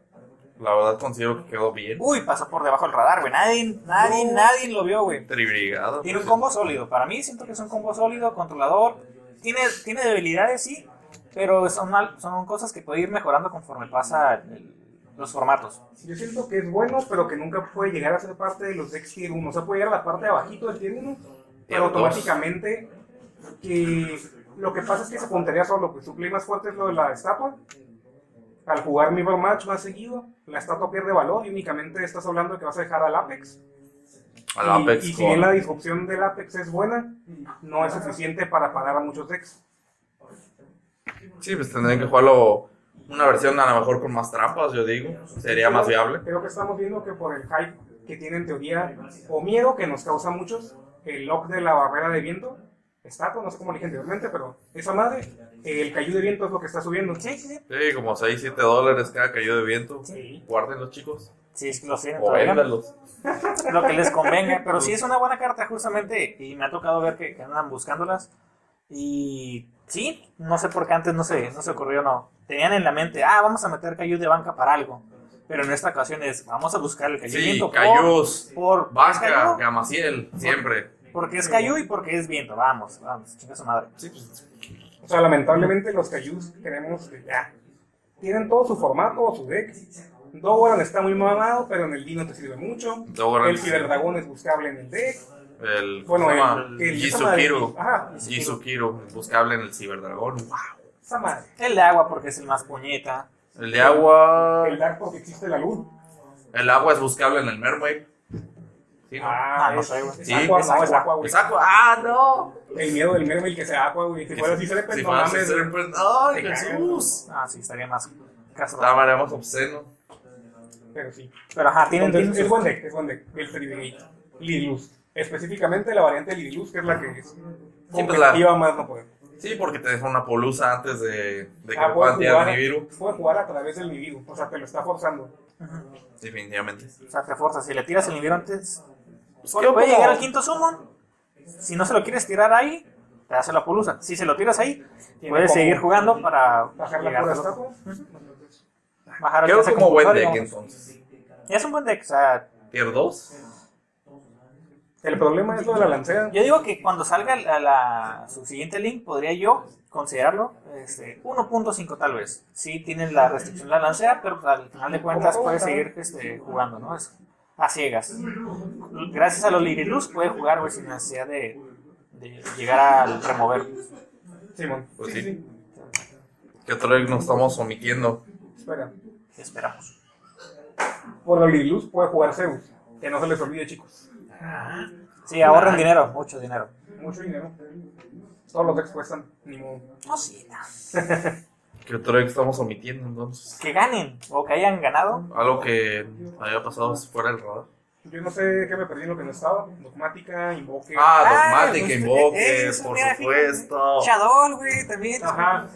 La verdad considero que quedó bien. Uy, pasó por debajo del radar, güey. Nadie, nadie, nadie lo vio, güey. Tribrigado. Tiene un pues, combo sólido. Para mí siento que es un combo sólido, controlador. Tiene, tiene debilidades, sí, pero son, al- son cosas que puede ir mejorando conforme pasa el- los formatos. Yo siento que es bueno, pero que nunca puede llegar a ser parte de los decks tier 1. O sea, puede llegar a la parte de abajito del tier 1, pero automáticamente que lo que pasa es que se puntería solo. Pues su play más fuerte es lo de la estatua. Al jugar Mirror Match más seguido, la estatua pierde valor y únicamente estás hablando de que vas a dejar al Apex. Al Y- Apex y, si bien la disrupción del Apex es buena, no es suficiente para parar a muchos decks. Sí, pues tendrían que jugarlo una versión a lo mejor con más trampas, yo digo. Sería más viable. Creo que estamos viendo que por el hype que tiene en teoría, o miedo que nos causa a muchos, el lock de la barrera de viento, estatua, no sé cómo lo dije anteriormente, pero esa madre, el cayú de viento es lo que está subiendo. Sí, sí, sí. Sí, como 6, 7 dólares cada caído de viento. Sí. Guárdenlos, chicos. Sí, es que los tienen O véndalos. Lo que les convenga. Pero sí es una buena carta, justamente. Y me ha tocado ver que, que andan buscándolas. Y sí, no sé por qué antes no se, no se ocurrió, no. Tenían en la mente, ah, vamos a meter Cayu de banca para algo. Pero en esta ocasión es, vamos a buscar el Cayu Sí, viento. por- Cayús, Por, Vasca, Cayu, Gamaciel, siempre. Porque es Cayu y porque es viento. Vamos, vamos, chinga su madre. Sí, pues, O sea, lamentablemente los Cayús ya. Tienen todo su formato, su deck. Dogoran está muy mamado, pero en el D no te sirve mucho. Dogoran el sí. Ciberdragón es buscable en el deck. el, Bueno, el, el madre- Jisukiro. Ajá, Jisukiro, buscable en el Ciberdragón. Wow. esa madre. El de agua porque es el más puñeta. El de agua. El Dark porque existe la luz. El agua es buscable en el Mermaid. Sí, ¿no? Ah, no sé, güey. Sí, no, es aqua, güey. Es agua. ¡Ah, no! El miedo del mermaid que sea agua, güey. Si fuera así, se Si no fuera mames, Serpent- güey. ¡Ay, Te cagas. Jesús! Ah, sí, estaría más castro. Estaba más obsceno. Pero sí. Pero ajá, tienen, es buen deck, es buen deck. El Tridegate. Lidluz. Específicamente la variante Lidluz, que es la que es pues, competitiva más no poder. Sí, porque te deja una polusa antes de, de que Ah, tirar puede jugar a través del Nibiru. O sea, te lo está forzando. Definitivamente. O sea, te fuerza. Si le tiras el nivel antes, Pues puede, quedó puede como- llegar al quinto summon. Si no se lo quieres tirar ahí, te hace la polusa. Si se lo tiras ahí, puedes seguir jugando para Bajar la llegar pura a estatua. bajar Quedó alcance como buen deck entonces. Es un buen deck. O sea, Tier 2. El problema es lo de la lancea. yo digo que cuando salga la, la- su siguiente link, podría yo considerarlo este, 1.5 tal vez. Sí tiene la restricción de la lancea, pero al final de cuentas ¿Cómo puede juega? seguir este, jugando, ¿no? Es a ciegas. Gracias a los Liriluz puede jugar, güey, sin necesidad de, de llegar al remover. Simón. Pues sí, sí. ¿Qué otro deck nos estamos omitiendo? Espera. ¿Qué esperamos? Por la Lidluz puede jugar Zeus. Que no se les olvide, chicos. Sí, ahorren dinero, mucho dinero. Mucho dinero. Todos los decks cuestan. Ni modo. No, sí, no. ¿Qué otro deck estamos omitiendo entonces? Que ganen o que hayan ganado. Algo que haya pasado fuera del radar. Yo no sé qué me perdí en lo que no estaba. Dogmática, Invoque. Ah, Ah, Dogmatic, pues, Invoke, eso, por mira, supuesto. Shadol, güey, también. Ajá.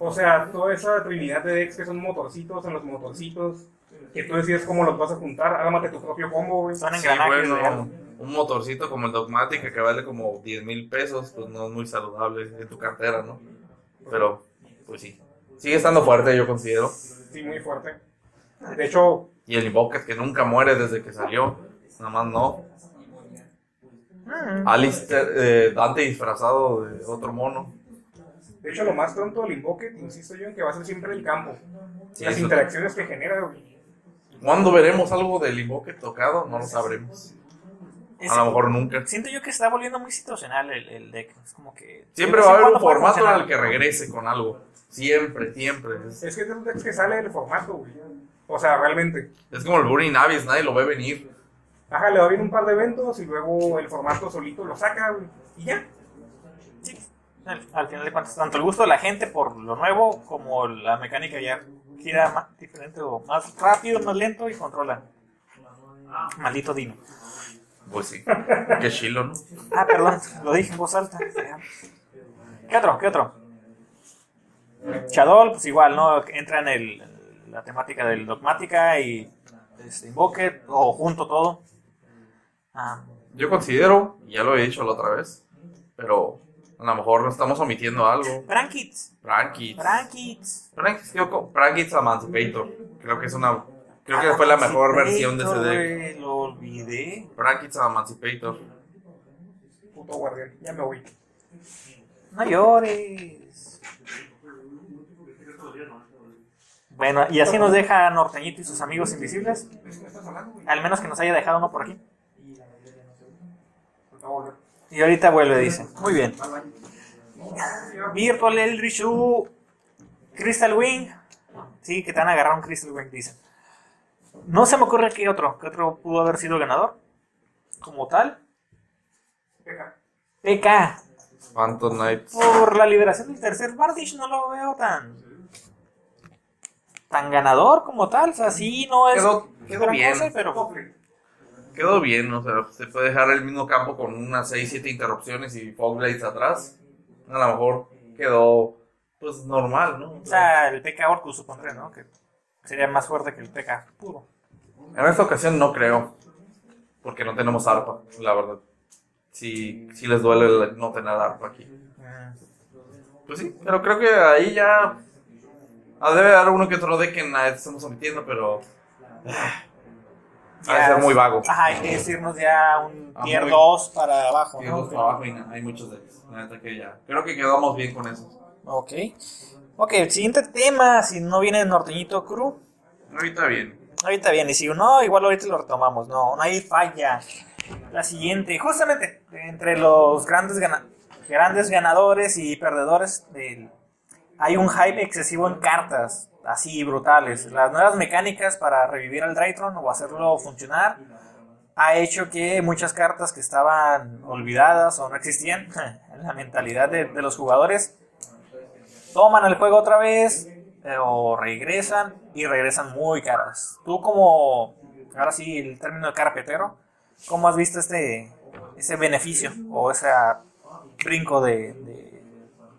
O sea, toda esa trinidad de decks que son motorcitos en los motorcitos. Que tú decides cómo los vas a juntar. Ármate tu propio combo, güey. Son Sí, bueno, un motorcito como el Dogmatic que vale como 10 mil pesos, pues no es muy saludable en tu cartera, ¿no? Pero, pues sí. Sigue estando fuerte, yo considero. Sí, muy fuerte. De hecho, Y el Invoker que nunca muere desde que salió. Nada más no. Mm. Alistair, eh, Dante disfrazado de otro mono. de hecho, lo más tonto del Invoque, insisto yo, en que va a ser siempre el campo. Sí, Las interacciones que genera, güey. ¿Cuándo veremos algo del Invoker tocado? No lo sabremos. Es- A lo mejor nunca. Siento yo que está volviendo muy situacional el, el deck. Es como que. Siempre va a haber un formato en el que regrese con algo. Siempre, siempre. Es, que es de los decks que sale del formato, güey. O sea, realmente. es como el Burning Abyss, nadie lo ve venir. Ajá, le va bien un par de eventos y luego el formato solito lo saca, güey. Y ya. Sí. Al, al final de cuentas, tanto el gusto de la gente por lo nuevo como la mecánica ya gira más diferente o más rápido, más lento y controla. Maldito Dino. Pues sí. Qué chilo, ¿no? Ah, perdón, lo dije en voz alta. ¿Qué otro? ¿Qué otro? Shadol, pues igual, ¿no? Entra en el, la temática del Dogmática y este, Invoke, o junto todo. Ah, Yo considero, ya lo he dicho la otra vez, pero a lo mejor estamos omitiendo algo. Prankits. Prankits, que- Prankits Emancipator. Creo que es una. Creo que fue la mejor versión de ese deck. Lo olvidé. Prankits Emancipator. Puto guardián. Ya me voy. No llores. Bueno, y así nos deja Norteñito y sus amigos invisibles. Al menos que nos haya dejado uno por aquí. Y ahorita vuelve, dice. Muy bien. Virtual Eldritch U, Crystal Wing. Sí, que te han agarrado un Crystal Wing, dicen. No se me ocurre qué otro. ¿Qué otro pudo haber sido ganador? Como tal. PK. Phantom Knights. Por la liberación del tercer Bardish no lo veo tan. tan ganador como tal. O sea, sí, no es. Quedó- quedó gran bien. cosa, pero. Quedó bien, o sea, se puede dejar el mismo campo con unas 6-7 interrupciones y Fogblades atrás. A lo mejor quedó, pues, normal, ¿no? O sea, el PK Orcus supondré, ¿no? Que sería más fuerte que el PK puro. En esta ocasión no creo, porque no tenemos arpa, la verdad. Sí, sí les duele el no tener arpa aquí. Pues sí, pero creo que ahí ya... Ah, debe haber uno que otro deck que nadie estamos omitiendo, pero Ha de ser muy vago. Ajá, es irnos ya a un Ah, tier muy- 2 para abajo. Tiene ¿no? dos trabajo y hay muchos de ellos. La neta que ya. Creo que quedamos bien con eso. Ok. Ok, el siguiente tema, si no viene el norteñito crew, Ahorita bien. ahorita viene. Y si no, igual ahorita lo retomamos. No, no hay falla. La siguiente, justamente, entre los grandes, gana- grandes ganadores y perdedores, del- hay un hype excesivo en cartas, así brutales. Las nuevas mecánicas para revivir al Draytron o hacerlo funcionar ha hecho que muchas cartas que estaban olvidadas o no existían en la mentalidad de, de los jugadores toman el juego otra vez eh, o regresan y regresan muy caras. Tú como, ahora sí, el término de carpetero, ¿cómo has visto este ese beneficio o ese brinco de,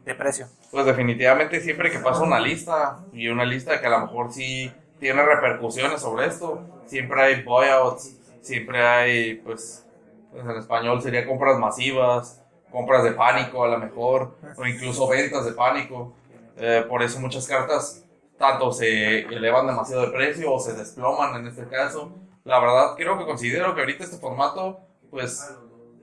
de, precio? Pues definitivamente siempre que pasa una lista y una lista que a lo mejor sí tiene repercusiones sobre esto, siempre hay buyouts, siempre hay, pues, pues en español sería compras masivas, compras de pánico a lo mejor, o incluso ventas de pánico. Eh, por eso muchas cartas tanto se elevan demasiado de precio o se desploman en este caso. La verdad creo que considero que ahorita este formato, pues,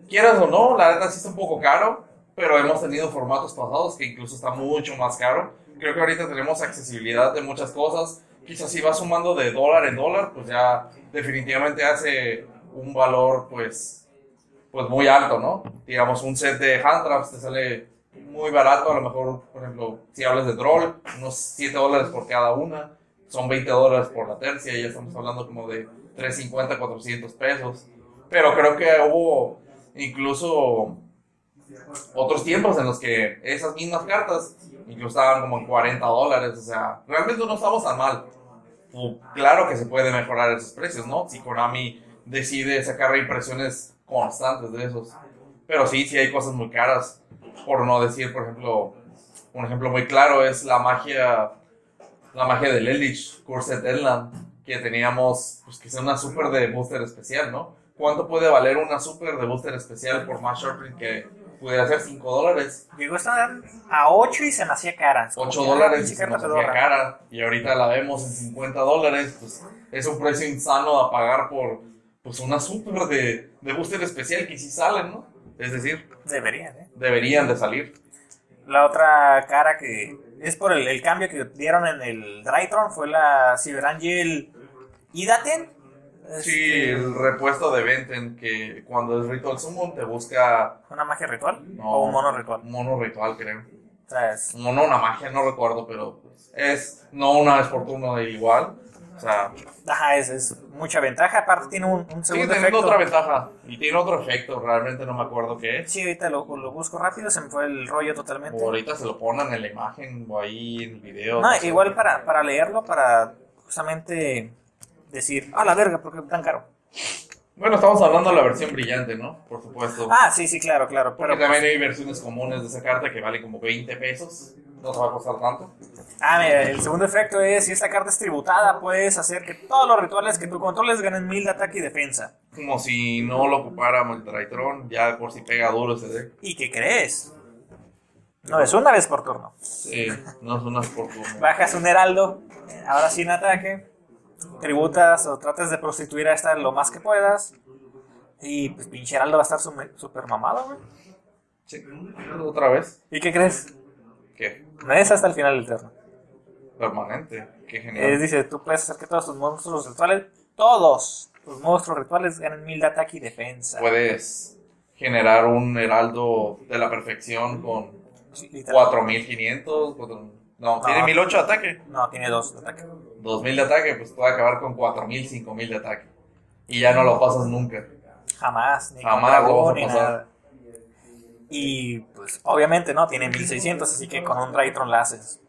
quieras o no, la verdad sí está un poco caro, pero hemos tenido formatos pasados que incluso está mucho más caro. Creo que ahorita tenemos accesibilidad de muchas cosas. Quizás si vas sumando de dólar en dólar, pues ya definitivamente hace un valor pues, pues muy alto, ¿no? Digamos, un set de hand traps te sale muy barato, a lo mejor, por ejemplo, si hablas de Droll, unos 7 dólares por cada una, son 20 dólares por la tercia, ya estamos hablando como de 350, 400 pesos. Pero creo que hubo incluso otros tiempos en los que esas mismas cartas incluso estaban como en 40 dólares, o sea, realmente no estamos tan mal. Claro que se puede mejorar esos precios, ¿no? Si Konami decide sacar reimpresiones constantes de esos. Pero sí, sí hay cosas muy caras. Por no decir, por ejemplo, un ejemplo muy claro es la magia, la magia del Eldritch, Cursed Deadland, que teníamos, pues que sea una super de booster especial, ¿no? ¿Cuánto puede valer una super de booster especial por más sharpening que pudiera ser 5 dólares? Llegó a estar a 8 y se me hacía cara. 8 Como que, dólares ah, y se nos hacía cara y ahorita la vemos en 50 dólares, pues es un precio insano a pagar por pues una super de, de booster especial que sí salen, ¿no? Es decir, Deberían, ¿eh? deberían de salir. La otra cara que es por el, el cambio que dieron en el Drytron fue la Cyberangel Idaten. Sí, Este, el repuesto de Venten que cuando es Ritual Summon te busca ¿Una magia ritual? No. ¿O un mono ritual? mono ritual, creo. O sea, es- Un mono, una magia, no recuerdo, pero es no una vez por turno de igual. O sea, ajá, es, es mucha ventaja. Aparte tiene un, segundo teniendo efecto. otra ventaja y tiene otro efecto, realmente no me acuerdo qué es. Sí, ahorita lo, lo busco rápido, se me fue el rollo totalmente. O ahorita se lo ponen en la imagen o ahí en el video. No, igual para, para leerlo, para justamente decir, ah, la verga, ¿por qué tan caro? Bueno, estamos hablando de la versión brillante, ¿no? Por supuesto. Ah, sí, sí, claro, claro. Porque Pero, también hay versiones comunes de esa carta que vale como 20 pesos. No te va a costar tanto. ah, mira, el segundo efecto es, si esta carta es tributada, puedes hacer que todos los rituales que tú controles ganen mil de ataque y defensa. Como si no lo ocupáramos el Drytron, ya por si pega duro ese deck. ¿Y qué crees? No, es una vez por turno. Sí, no es una por turno. Bajas un heraldo, ahora sin ataque, tributas o tratas de prostituir a esta lo más que puedas. Y pues pinche heraldo va a estar super mamado, güey. Sí, otra vez. ¿Y qué crees? ¿Qué? No es hasta el final del turno. Permanente. Qué Eh, genial. dice, tú puedes hacer que todos tus monstruos rituales, todos tus monstruos rituales ganen mil de ataque y defensa. Puedes generar un heraldo de la perfección con Sí, literal. 4500. cuatro- No, tiene No. 1008 de ataque. No, tiene dos de ataque. 2000 de ataque, pues puede acabar con 4000, 5000 de ataque. Y ya no lo pasas nunca. Jamás, ni Jamás lo vas a pasar. nada. Y pues obviamente no, tiene 1600, así que con un Drytron la haces.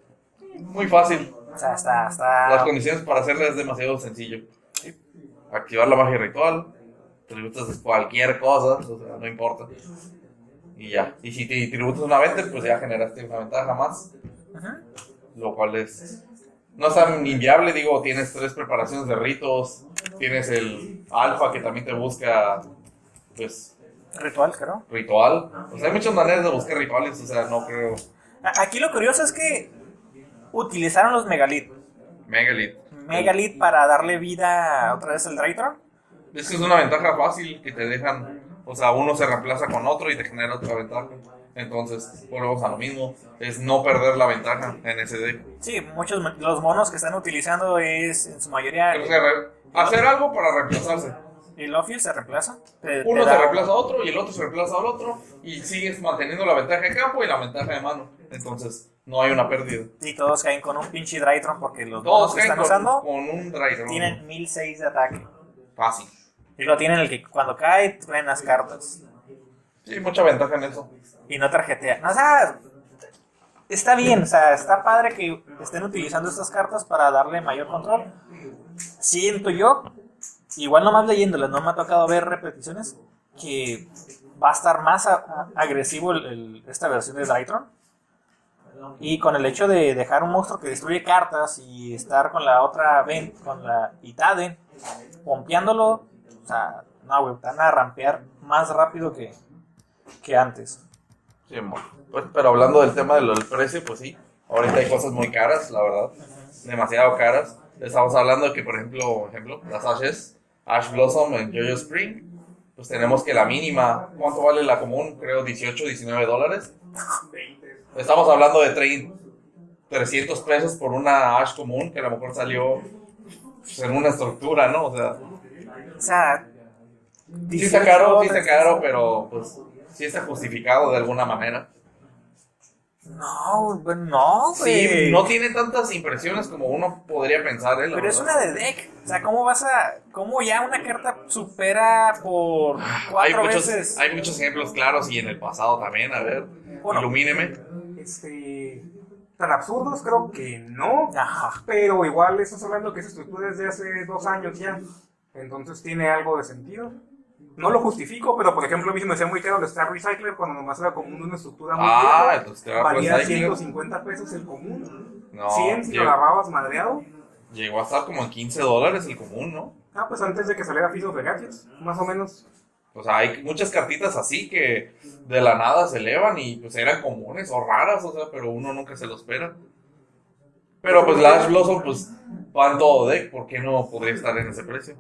Muy fácil. O sea, está, Las está... condiciones para hacerla es demasiado sencillo. Activar la magia ritual, tributas cualquier cosa, o sea, no importa. Y ya. Y si te tributas una venta, pues ya generaste una ventaja más. Lo cual es. No es tan inviable, digo, tienes tres preparaciones de ritos. Tienes el alfa que también te busca, pues, Ritual, creo. ritual. O sea, hay muchas maneras de buscar rituales, o sea, no creo. Aquí lo curioso es que utilizaron los megalith. Megalith. Mega Lead para darle vida otra vez al Draytron. Es que es una ventaja fácil que te dejan, o sea, uno se reemplaza con otro y te genera otra ventaja. Entonces, volvemos a lo mismo, es no perder la ventaja en ese deck. Sí, muchos los monos que están utilizando es en su mayoría hacer algo para reemplazarse. El Office se reemplaza. Te- te Uno da- se reemplaza a otro y el otro se reemplaza al otro y sigues manteniendo la ventaja de campo y la ventaja de mano. Entonces, no hay una pérdida. Y todos caen con un pinche Draytron porque los monos que están con, usando con un Draytron. tienen 1006 de ataque. Fácil. Y lo tienen el que cuando cae traen las cartas. Sí, mucha ventaja en eso. Y no tarjetea. No, o sea, está bien, o sea, está padre que estén utilizando estas cartas para darle mayor control. Siento yo, igual nomás leyéndolas, no me ha tocado ver repeticiones, que va a estar más agresivo el- esta versión de Drytron. Y con el hecho de dejar un monstruo que destruye cartas y estar con la otra Vent, con la Itade, pompeándolo, o sea, no, güey, van a rampear más rápido que, que antes. Sí. Pues, pero hablando del tema del precio, pues sí. Ahorita hay cosas muy caras, la verdad. Demasiado caras. Estamos hablando de que, por ejemplo, ejemplo las Ashes, Ash Blossom en Jojo Spring, pues tenemos que la mínima, ¿cuánto vale la común? Creo 18, 19 dólares. Estamos hablando de 30, 300 pesos por una Ash común, que a lo mejor salió pues, en una estructura, ¿no? O sea, O sea, sí está caro, sí está caro, pero pues sí está justificado de alguna manera. No, no, Sí, no tiene tantas impresiones como uno podría pensar, ¿eh? Pero es una de deck. O sea, ¿cómo vas a. ¿Cómo ya una carta supera por hay cuatro muchos, veces? hay muchos ejemplos claros y en el pasado también, a ver, Bueno. ilumíneme. Este, tan absurdos creo que no, Ajá. pero igual estás hablando que esa estructura es de hace dos años ya, entonces tiene algo de sentido. No lo justifico, pero por ejemplo a mí se me hacía muy caro el Star Recycler cuando nomás era común una estructura muy Ah, Valía Recycler. 150 pesos el común. No, 100 si lo agarrabas madreado. llegó a estar como en 15 dólares el común, ¿no? Ah, pues antes de que saliera of the Gadgets, más o menos. O sea, hay muchas cartitas así que de la nada se elevan y pues eran comunes o raras, o sea, pero uno nunca se lo espera. Pero pues la Ash Blossom, pues, va en todo deck, ¿por qué no podría estar en ese precio?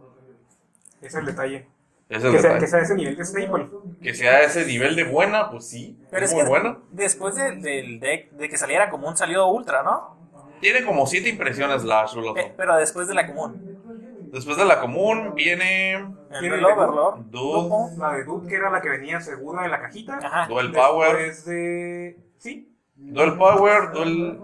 Ese es el detalle. Es Que sea, detalle. que sea ese nivel de staple. Que sea ese nivel de buena, pues sí, Pero es es muy que buena. después de- del deck, de que saliera común, salió Ultra, ¿no? Tiene como siete impresiones la Ash Blossom. Eh, pero después de la común. Después de la común viene El Tiene el Overlord. La de Dude, que era la que venía segura en la cajita. Ajá. Duel Power, Después de... Sí, Duel Power, Duel,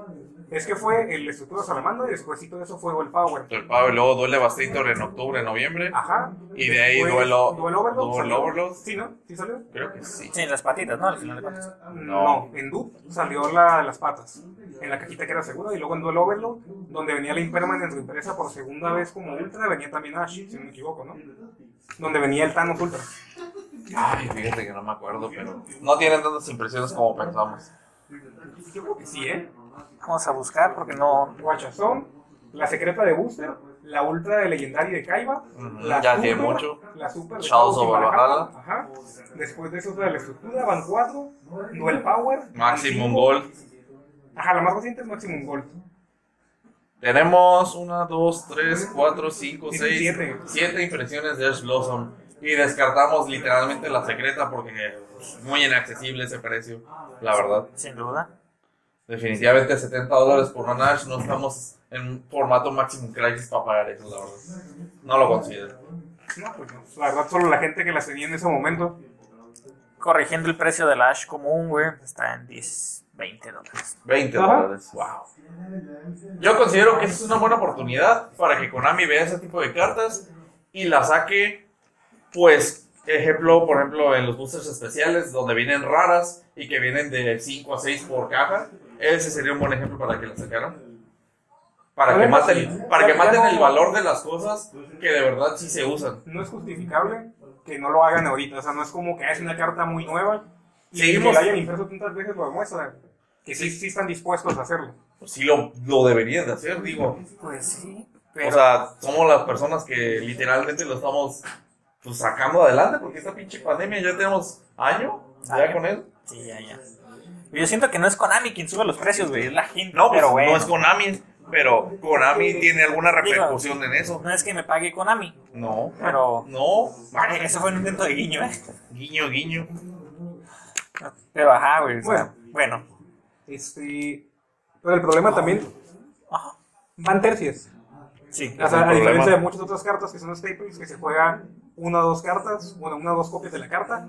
es que fue el estructura salamandra y después todo eso fue el Power. Duel Power, luego Duel Devastator en octubre, noviembre. Ajá. Y de ahí duelo- Duel Overlord. Sí, ¿no? ¿Sí salió? Creo que sí. Sí, las patitas, ¿no? Al final de cuentas. No, en Dude salió la de las patas. En la cajita que era segura. Y luego en Duel Overlord, donde venía la Impermanence impresa por segunda vez como Ultra, venía también Ash, si no me equivoco, ¿no? Donde venía el Thanos Ultra. Ay, fíjate que no me acuerdo, pero no tienen tantas impresiones como pensamos. Yo creo que sí, ¿eh? Vamos a buscar porque no. Guachazón, la secreta de Booster, la ultra de Legendary de Kaiba, la ya super, tiene mucho. la super de Shadows of Valhalla, ajá. Después de eso de la estructura, van cuatro, Duel Power, Maximum. Gold. Ajá, la más reciente es Maximum Gold. Tenemos una, dos, tres, cuatro, cinco, Tiene seis, siete. siete impresiones de Ash Blossom. Y descartamos literalmente la secreta porque es muy inaccesible ese precio, la verdad. Sin duda. Definitivamente 70 dólares por una Ash, no estamos en formato Maximum Crisis para pagar eso, la verdad. No lo considero. No, pues no. La verdad, solo la gente que las tenía en ese momento. Corrigiendo el precio del Ash común, güey, está en 10, 20 dólares. 20 Ajá. dólares, wow. Yo considero que esa es una buena oportunidad para que Konami vea ese tipo de cartas y la saque, pues, ejemplo, por ejemplo, en los boosters especiales donde vienen raras y que vienen de 5 a 6 por caja. Ese sería un buen ejemplo para que la sacaran. Para que maten, para que maten el valor de las cosas que de verdad sí se usan. No es justificable que no lo hagan ahorita. O sea, no es como que es una carta muy nueva y Seguimos- que la hayan impreso tantas veces lo demuestra. Que sí, sí están dispuestos a hacerlo. Pues sí lo, lo deberían de hacer, digo. Pues sí. O Pero sea, somos las personas que literalmente lo estamos pues, sacando adelante porque esta pinche pandemia ya tenemos año ya Año. con él. sí, ya, ya. Yo siento que no es Konami quien sube los precios, güey, es la gente. No, pues pero bueno. no es Konami. pero Konami tiene alguna repercusión en eso. No es que me pague Konami, No, pero no, Vale, eso fue un intento de guiño, ¿eh? guiño, guiño. Pero ajá, güey. o sea, Bueno. bueno. Este, pero el problema también Ajá. van tercias. Sí. O sea, a problema. diferencia de muchas otras cartas que son staples, que se juega una o dos cartas, bueno, una o dos copias de la carta,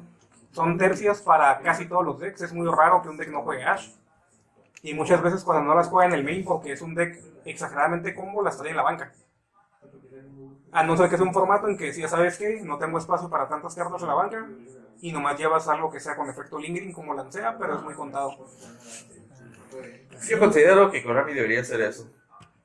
son tercias para casi todos los decks. Es muy raro que un deck no juegue Ash. Y muchas veces cuando no las juega en el main, porque es un deck exageradamente combo, las trae en la banca. A no ser que sea un formato en que si ya sabes que no tengo espacio para tantas cartas en la banca y nomás llevas algo que sea con efecto lingering como lancea, pero es muy contado. Yo considero que Konami debería hacer eso.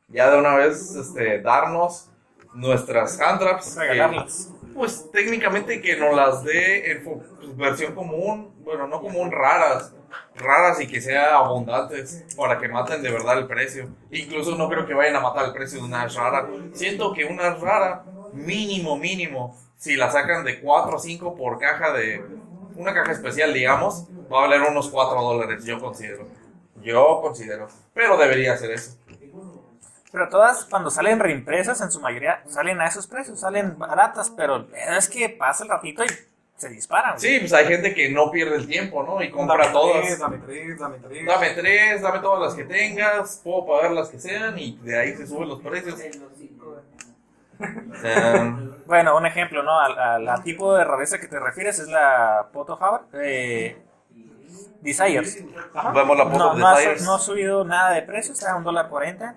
Ya de una vez este, darnos nuestras hand traps. que- Regalarlas. Pues técnicamente que nos las dé en pues, versión común, bueno, no común, raras. Raras y que sean abundantes para que maten de verdad el precio. Incluso no creo que vayan a matar el precio de una rara. Siento que una rara, mínimo, mínimo, si la sacan de 4 o 5 por caja de una caja especial, digamos, va a valer unos 4 dólares, yo considero. Yo considero. Pero debería ser eso. Pero todas, cuando salen reimpresas, en su mayoría salen a esos precios, salen baratas, pero es que pasa el ratito y se disparan. Sí, pues hay gente que no pierde el tiempo, ¿no? Y compra Dame todas. tres, dame tres, dame tres. Dame tres, dame todas las que tengas, puedo pagar las que sean y de ahí se suben los precios. Um, Bueno, un ejemplo, ¿no? Al, al- al tipo de rareza que te refieres es la Poto eh, Desires. vemos la foto No, de no ha, Desires. no ha subido nada de precio, está a un dólar cuarenta.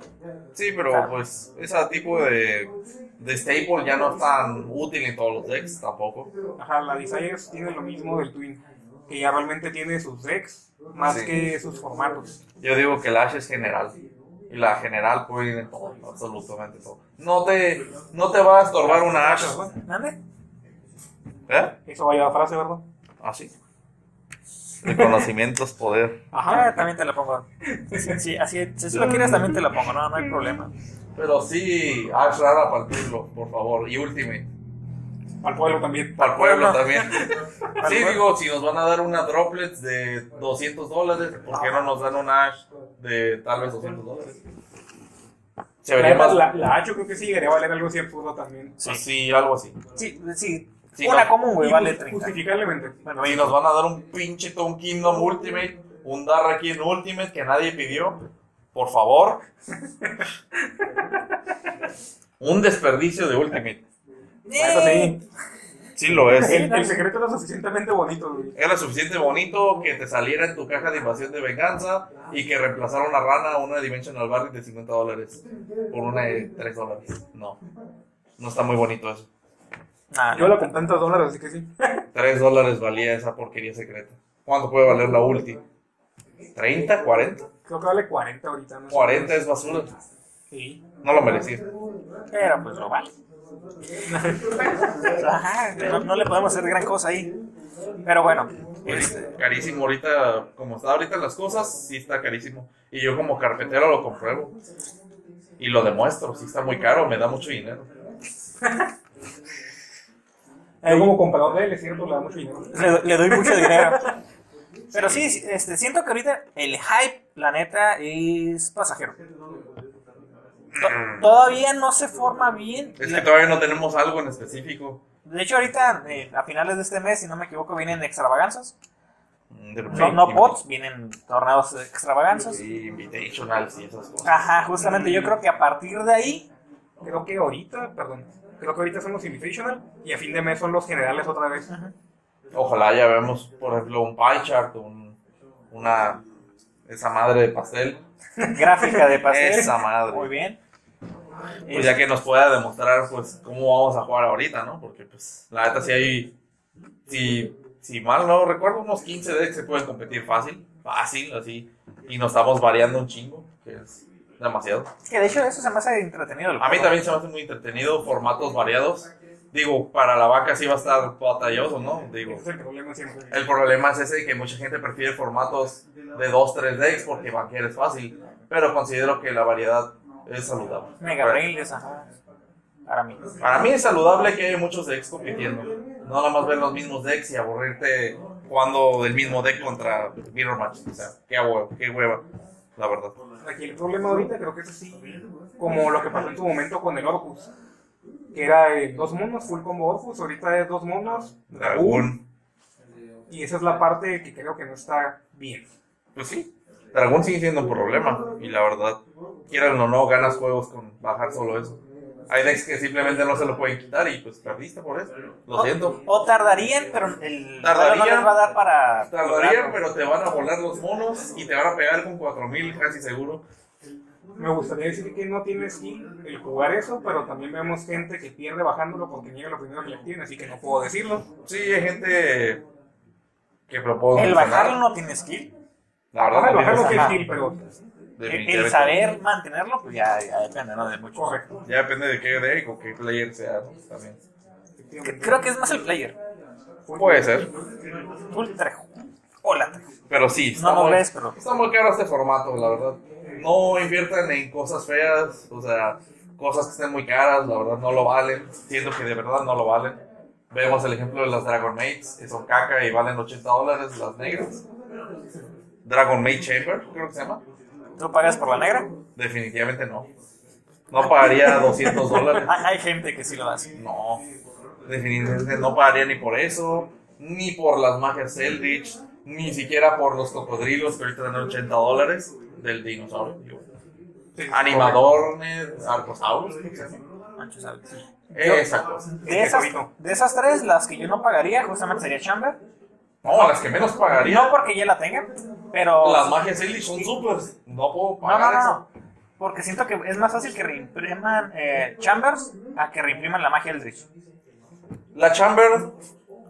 Sí, pero pues ese tipo de, de staple ya no es tan útil en todos los decks tampoco. Ajá, la Desires tiene lo mismo del Twin, que ya realmente tiene sus decks más Sí. que sus formatos. Yo digo que el Ash es general. Y la general puede ir en todo, absolutamente todo. No te, no te va a estorbar una Ash. ¿Mande? ¿Eh? Eso vaya a frase, ¿verdad? Así. El conocimiento es poder. Ah, también te la pongo. Sí, sí, así, si lo quieres también te la pongo, no, no hay problema. Pero sí, Ash rara para el pueblo, por favor. Y Ultimate. Al pueblo también. Para el pueblo también. Sí, pueblo. digo, si nos van a dar una droplets de 200 dólares, ¿por qué no nos dan una Ash de tal vez 200 dólares? Se vería Además, más. la, la H creo que sí debería valer algo así absurdo también. Sí, sí, algo así. Sí, sí, Sí, una no. común, güey, vale jus- 30. Justificablemente. Bueno, y nos van a dar un pinche Tom Kingdom Ultimate, un Darra aquí en Ultimate que nadie pidió. Por favor. un desperdicio de Ultimate. Sí. Sí lo es. El, el secreto era suficientemente bonito, güey. Era suficiente bonito que te saliera en tu caja de invasión de venganza y que reemplazara una rana a una Dimensional Barry de 50 dólares por una de 3 dólares. No, no está muy bonito eso. Nah, Yo la compré en 3 dólares, así que sí. 3 dólares valía esa porquería secreta. ¿Cuánto puede valer la ulti? ¿30? ¿40? Creo que vale 40 ahorita. No sé. 40 es basura. Sí. No lo merecía. Pero pues lo vale. Ajá, no, no le podemos hacer gran cosa ahí. Pero bueno, este, Carísimo ahorita, como está ahorita las cosas, sí está carísimo. Y yo como carpetero lo compruebo. Y lo demuestro, sí está muy caro, me da mucho dinero. Yo como comprador de él, es cierto, le da mucho dinero. le, le doy mucho dinero. Pero sí, este, siento que ahorita el hype, la neta, es pasajero. To- Todavía no se forma bien. Es que todavía no tenemos algo en específico. De hecho, ahorita, eh, a finales de este mes, si no me equivoco, vienen extravaganzas. De No, no pots, vienen torneos extravaganzas. Sí, invitationals y esas cosas. Ajá, justamente yo creo que a partir de ahí, Creo que ahorita, perdón. Creo que ahorita son los Invitational y a fin de mes son los generales otra vez. Ojalá ya vemos, por ejemplo, un pie chart, un, una, esa madre de pastel. gráfica de pastel. Esa madre. Muy bien. Pues ya que nos pueda demostrar, pues, cómo vamos a jugar ahorita, ¿no? Porque, pues, la neta, si hay, si, si mal no recuerdo, unos 15 decks se pueden competir fácil, fácil, así, y nos estamos variando un chingo, que es demasiado. Que de hecho eso se me hace entretenido. A mí también se me hace muy entretenido, formatos variados. Digo, para la vaca sí va a estar batalloso, ¿no? Digo, es el problema siempre. el problema es ese que mucha gente prefiere formatos de 2, 3 decks porque banquear es fácil, pero considero que la variedad es saludable. Mega Brainless, ajá. Para mí. Para mí es saludable que haya muchos decks compitiendo. No nada más ver los mismos decks y aburrirte jugando del mismo deck contra Mirror Match. O sea, qué hueva, qué hueva. La verdad. Aquí el problema ahorita creo que es así, como lo que pasó en su momento con el Orcus. Que era de dos monos, full combo Orcus, ahorita es dos monos, Dragón. Y esa es la parte que creo que no está bien. Pues sí, Dragón sigue siendo un problema. Y la verdad, quieran o no, ganas juegos con bajar solo eso. Hay decks que simplemente no se lo pueden quitar y pues perdiste por eso. Lo siento. O, o tardarían, pero el Tardarían. no les va a dar para. Tardarían, pero te van a volar los monos y te van a pegar con 4000 casi seguro. Me gustaría decir que no tiene skill el jugar eso, pero también vemos gente que pierde bajándolo porque niega lo primero que le tiene, así que no puedo decirlo. Sí, hay gente que propone. El bajarlo no tiene skill. La verdad, no bajarlo tiene skill, pero El, saber mantenerlo, pues ya, ya depende, ¿no? De mucho. correcto. Ya depende de qué deck o qué player sea ¿no? también. Que- Creo que es más el player. Puede ser. Full trejo. Hola, trejo. Pero sí, está, No muy, ves, pero. está muy caro este formato, la verdad. No inviertan en cosas feas, o sea, cosas que estén muy caras, la verdad no lo valen. Siento que de verdad no lo valen. Vemos el ejemplo de las Dragon Mates, que son caca y valen 80 dólares las negras. Dragon Mate Chamber, creo que se llama. ¿Tú pagas por la negra? Definitivamente no. No pagaría 200 dólares. Hay, gente que sí lo hace. No. Definitivamente no pagaría ni por eso, ni por las magias Eldritch, ni siquiera por los cocodrilos que ahorita dan 80 dólares del dinosaurio. digo. Animadornes, Arcosaurus, cosa. De esas, de esas tres, las que yo no pagaría justamente sería Chamber. No, las que menos pagaría. No porque ya la tenga, pero. Las magias Eldritch son super. No puedo pagar no, no, eso. no. Porque siento que es más fácil que reimpriman eh, Chambers a que reimpriman la magia Eldritch. La Chamber,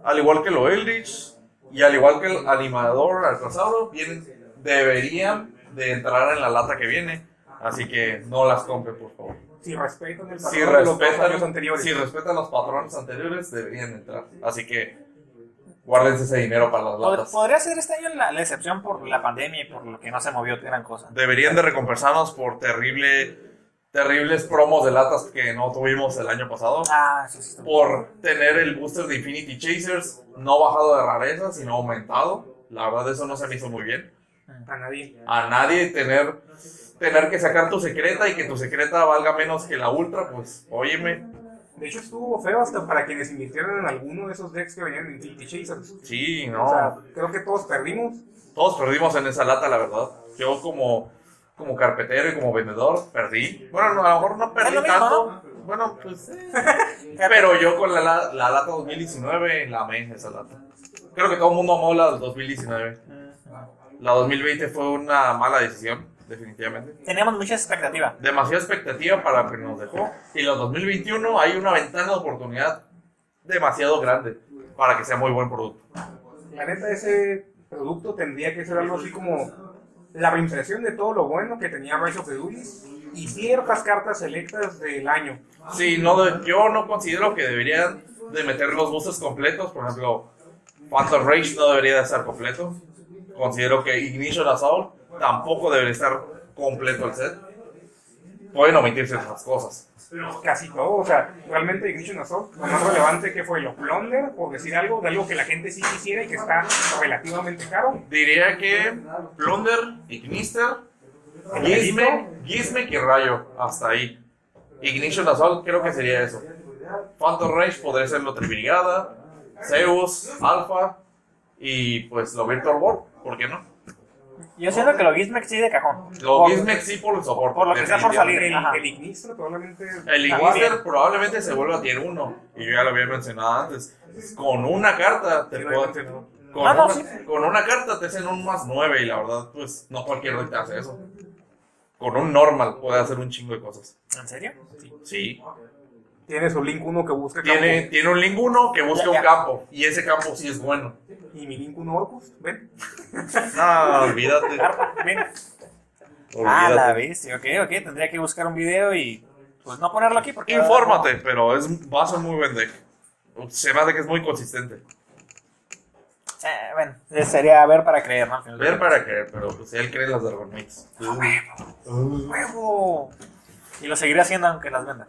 al igual que lo Eldritch y al igual que el animador vienen, deberían de entrar en la lata que viene. Así que no las compren, por favor. Si respetan el Si de los respetan, anteriores. si respetan los patrones anteriores, deberían entrar. Así que guárdense ese dinero para las latas. Podría ser este año la, la excepción por la pandemia y por lo que no se movió gran cosa. Deberían de recompensarnos por terrible, terribles promos de latas que no tuvimos el año pasado. Ah, sí. está- Por tener el booster de Infinity Chasers no bajado de rareza, sino aumentado. La verdad, eso no se me hizo muy bien. A nadie. A nadie tener, tener que sacar tu secreta y que tu secreta valga menos que la ultra, pues, óyeme. De hecho, estuvo feo hasta para quienes invirtieron en alguno de esos decks que venían en Infinity Chasers. Sí, O sea, no. creo que todos perdimos. Todos perdimos en esa lata, la verdad. Yo como, como carpetero y como vendedor, perdí. Bueno, no, a lo mejor no perdí tanto. Bueno, pues... eh. Pero yo con la, la, la lata 2019 la amé esa lata. Creo que todo el mundo amó la 2019. La 2020 fue una mala decisión, definitivamente. Teníamos mucha expectativa. Demasiada expectativa para lo que nos dejó. Y la 2021 hay una ventana de oportunidad demasiado grande para que sea muy buen producto. La neta, ese producto tendría que ser algo así como la reimpresión de todo lo bueno que tenía Rise of the Duelists y ciertas cartas selectas del año. Sí, no, yo no considero que deberían de meter los boosters completos. Por ejemplo, Phantom Rage no debería de estar completo. Considero que Ignition Assault tampoco debería estar completo el set. Pueden omitirse esas cosas. Casi todo, o sea, realmente Ignition Assault, lo más relevante que fue lo Plunder, por decir algo, de algo que la gente sí quisiera y que está relativamente caro. Diría que Plunder, Ignister, Gizme, Gizme y Rayo. Hasta ahí. Ignition Assault creo que sería eso. Phantom Rage podría ser lo Tribrigada, Zeus, Alpha y pues lo Virtual War. ¿Por qué no? Yo siento que lo Gizmex sí de cajón. Lo Gizmex sí por el soporte. por lo que sea por salir. El, el Ignister probablemente... El Ah, Ignister probablemente se vuelva a tier 1. Y yo ya lo había mencionado antes. Con una carta te Sí, puedo- con, Ah, no, una, sí. con una carta te hacen un más 9 y la verdad, pues no cualquier te hace eso. Con un normal puede hacer un chingo de cosas. ¿En serio? Sí. Tiene su Link 1 que busca Tiene, campo. tiene un link 1 que busca Ya, un campo. Y ese campo sí es bueno. Y mi Link 1 Orcus, ¿ven? No, olvídate. Bien. Ah, la bestia. Ok, ok. Tendría que buscar un video y pues no ponerlo aquí porque... Infórmate, pero es, va a ser muy buen deck. Se me hace que es muy consistente. Eh, bueno, sería ver para creer, ¿no? De Ver para creer, pero pues él cree en las Dragon Mates. ¡Huevo! Y lo seguiré haciendo aunque las venda.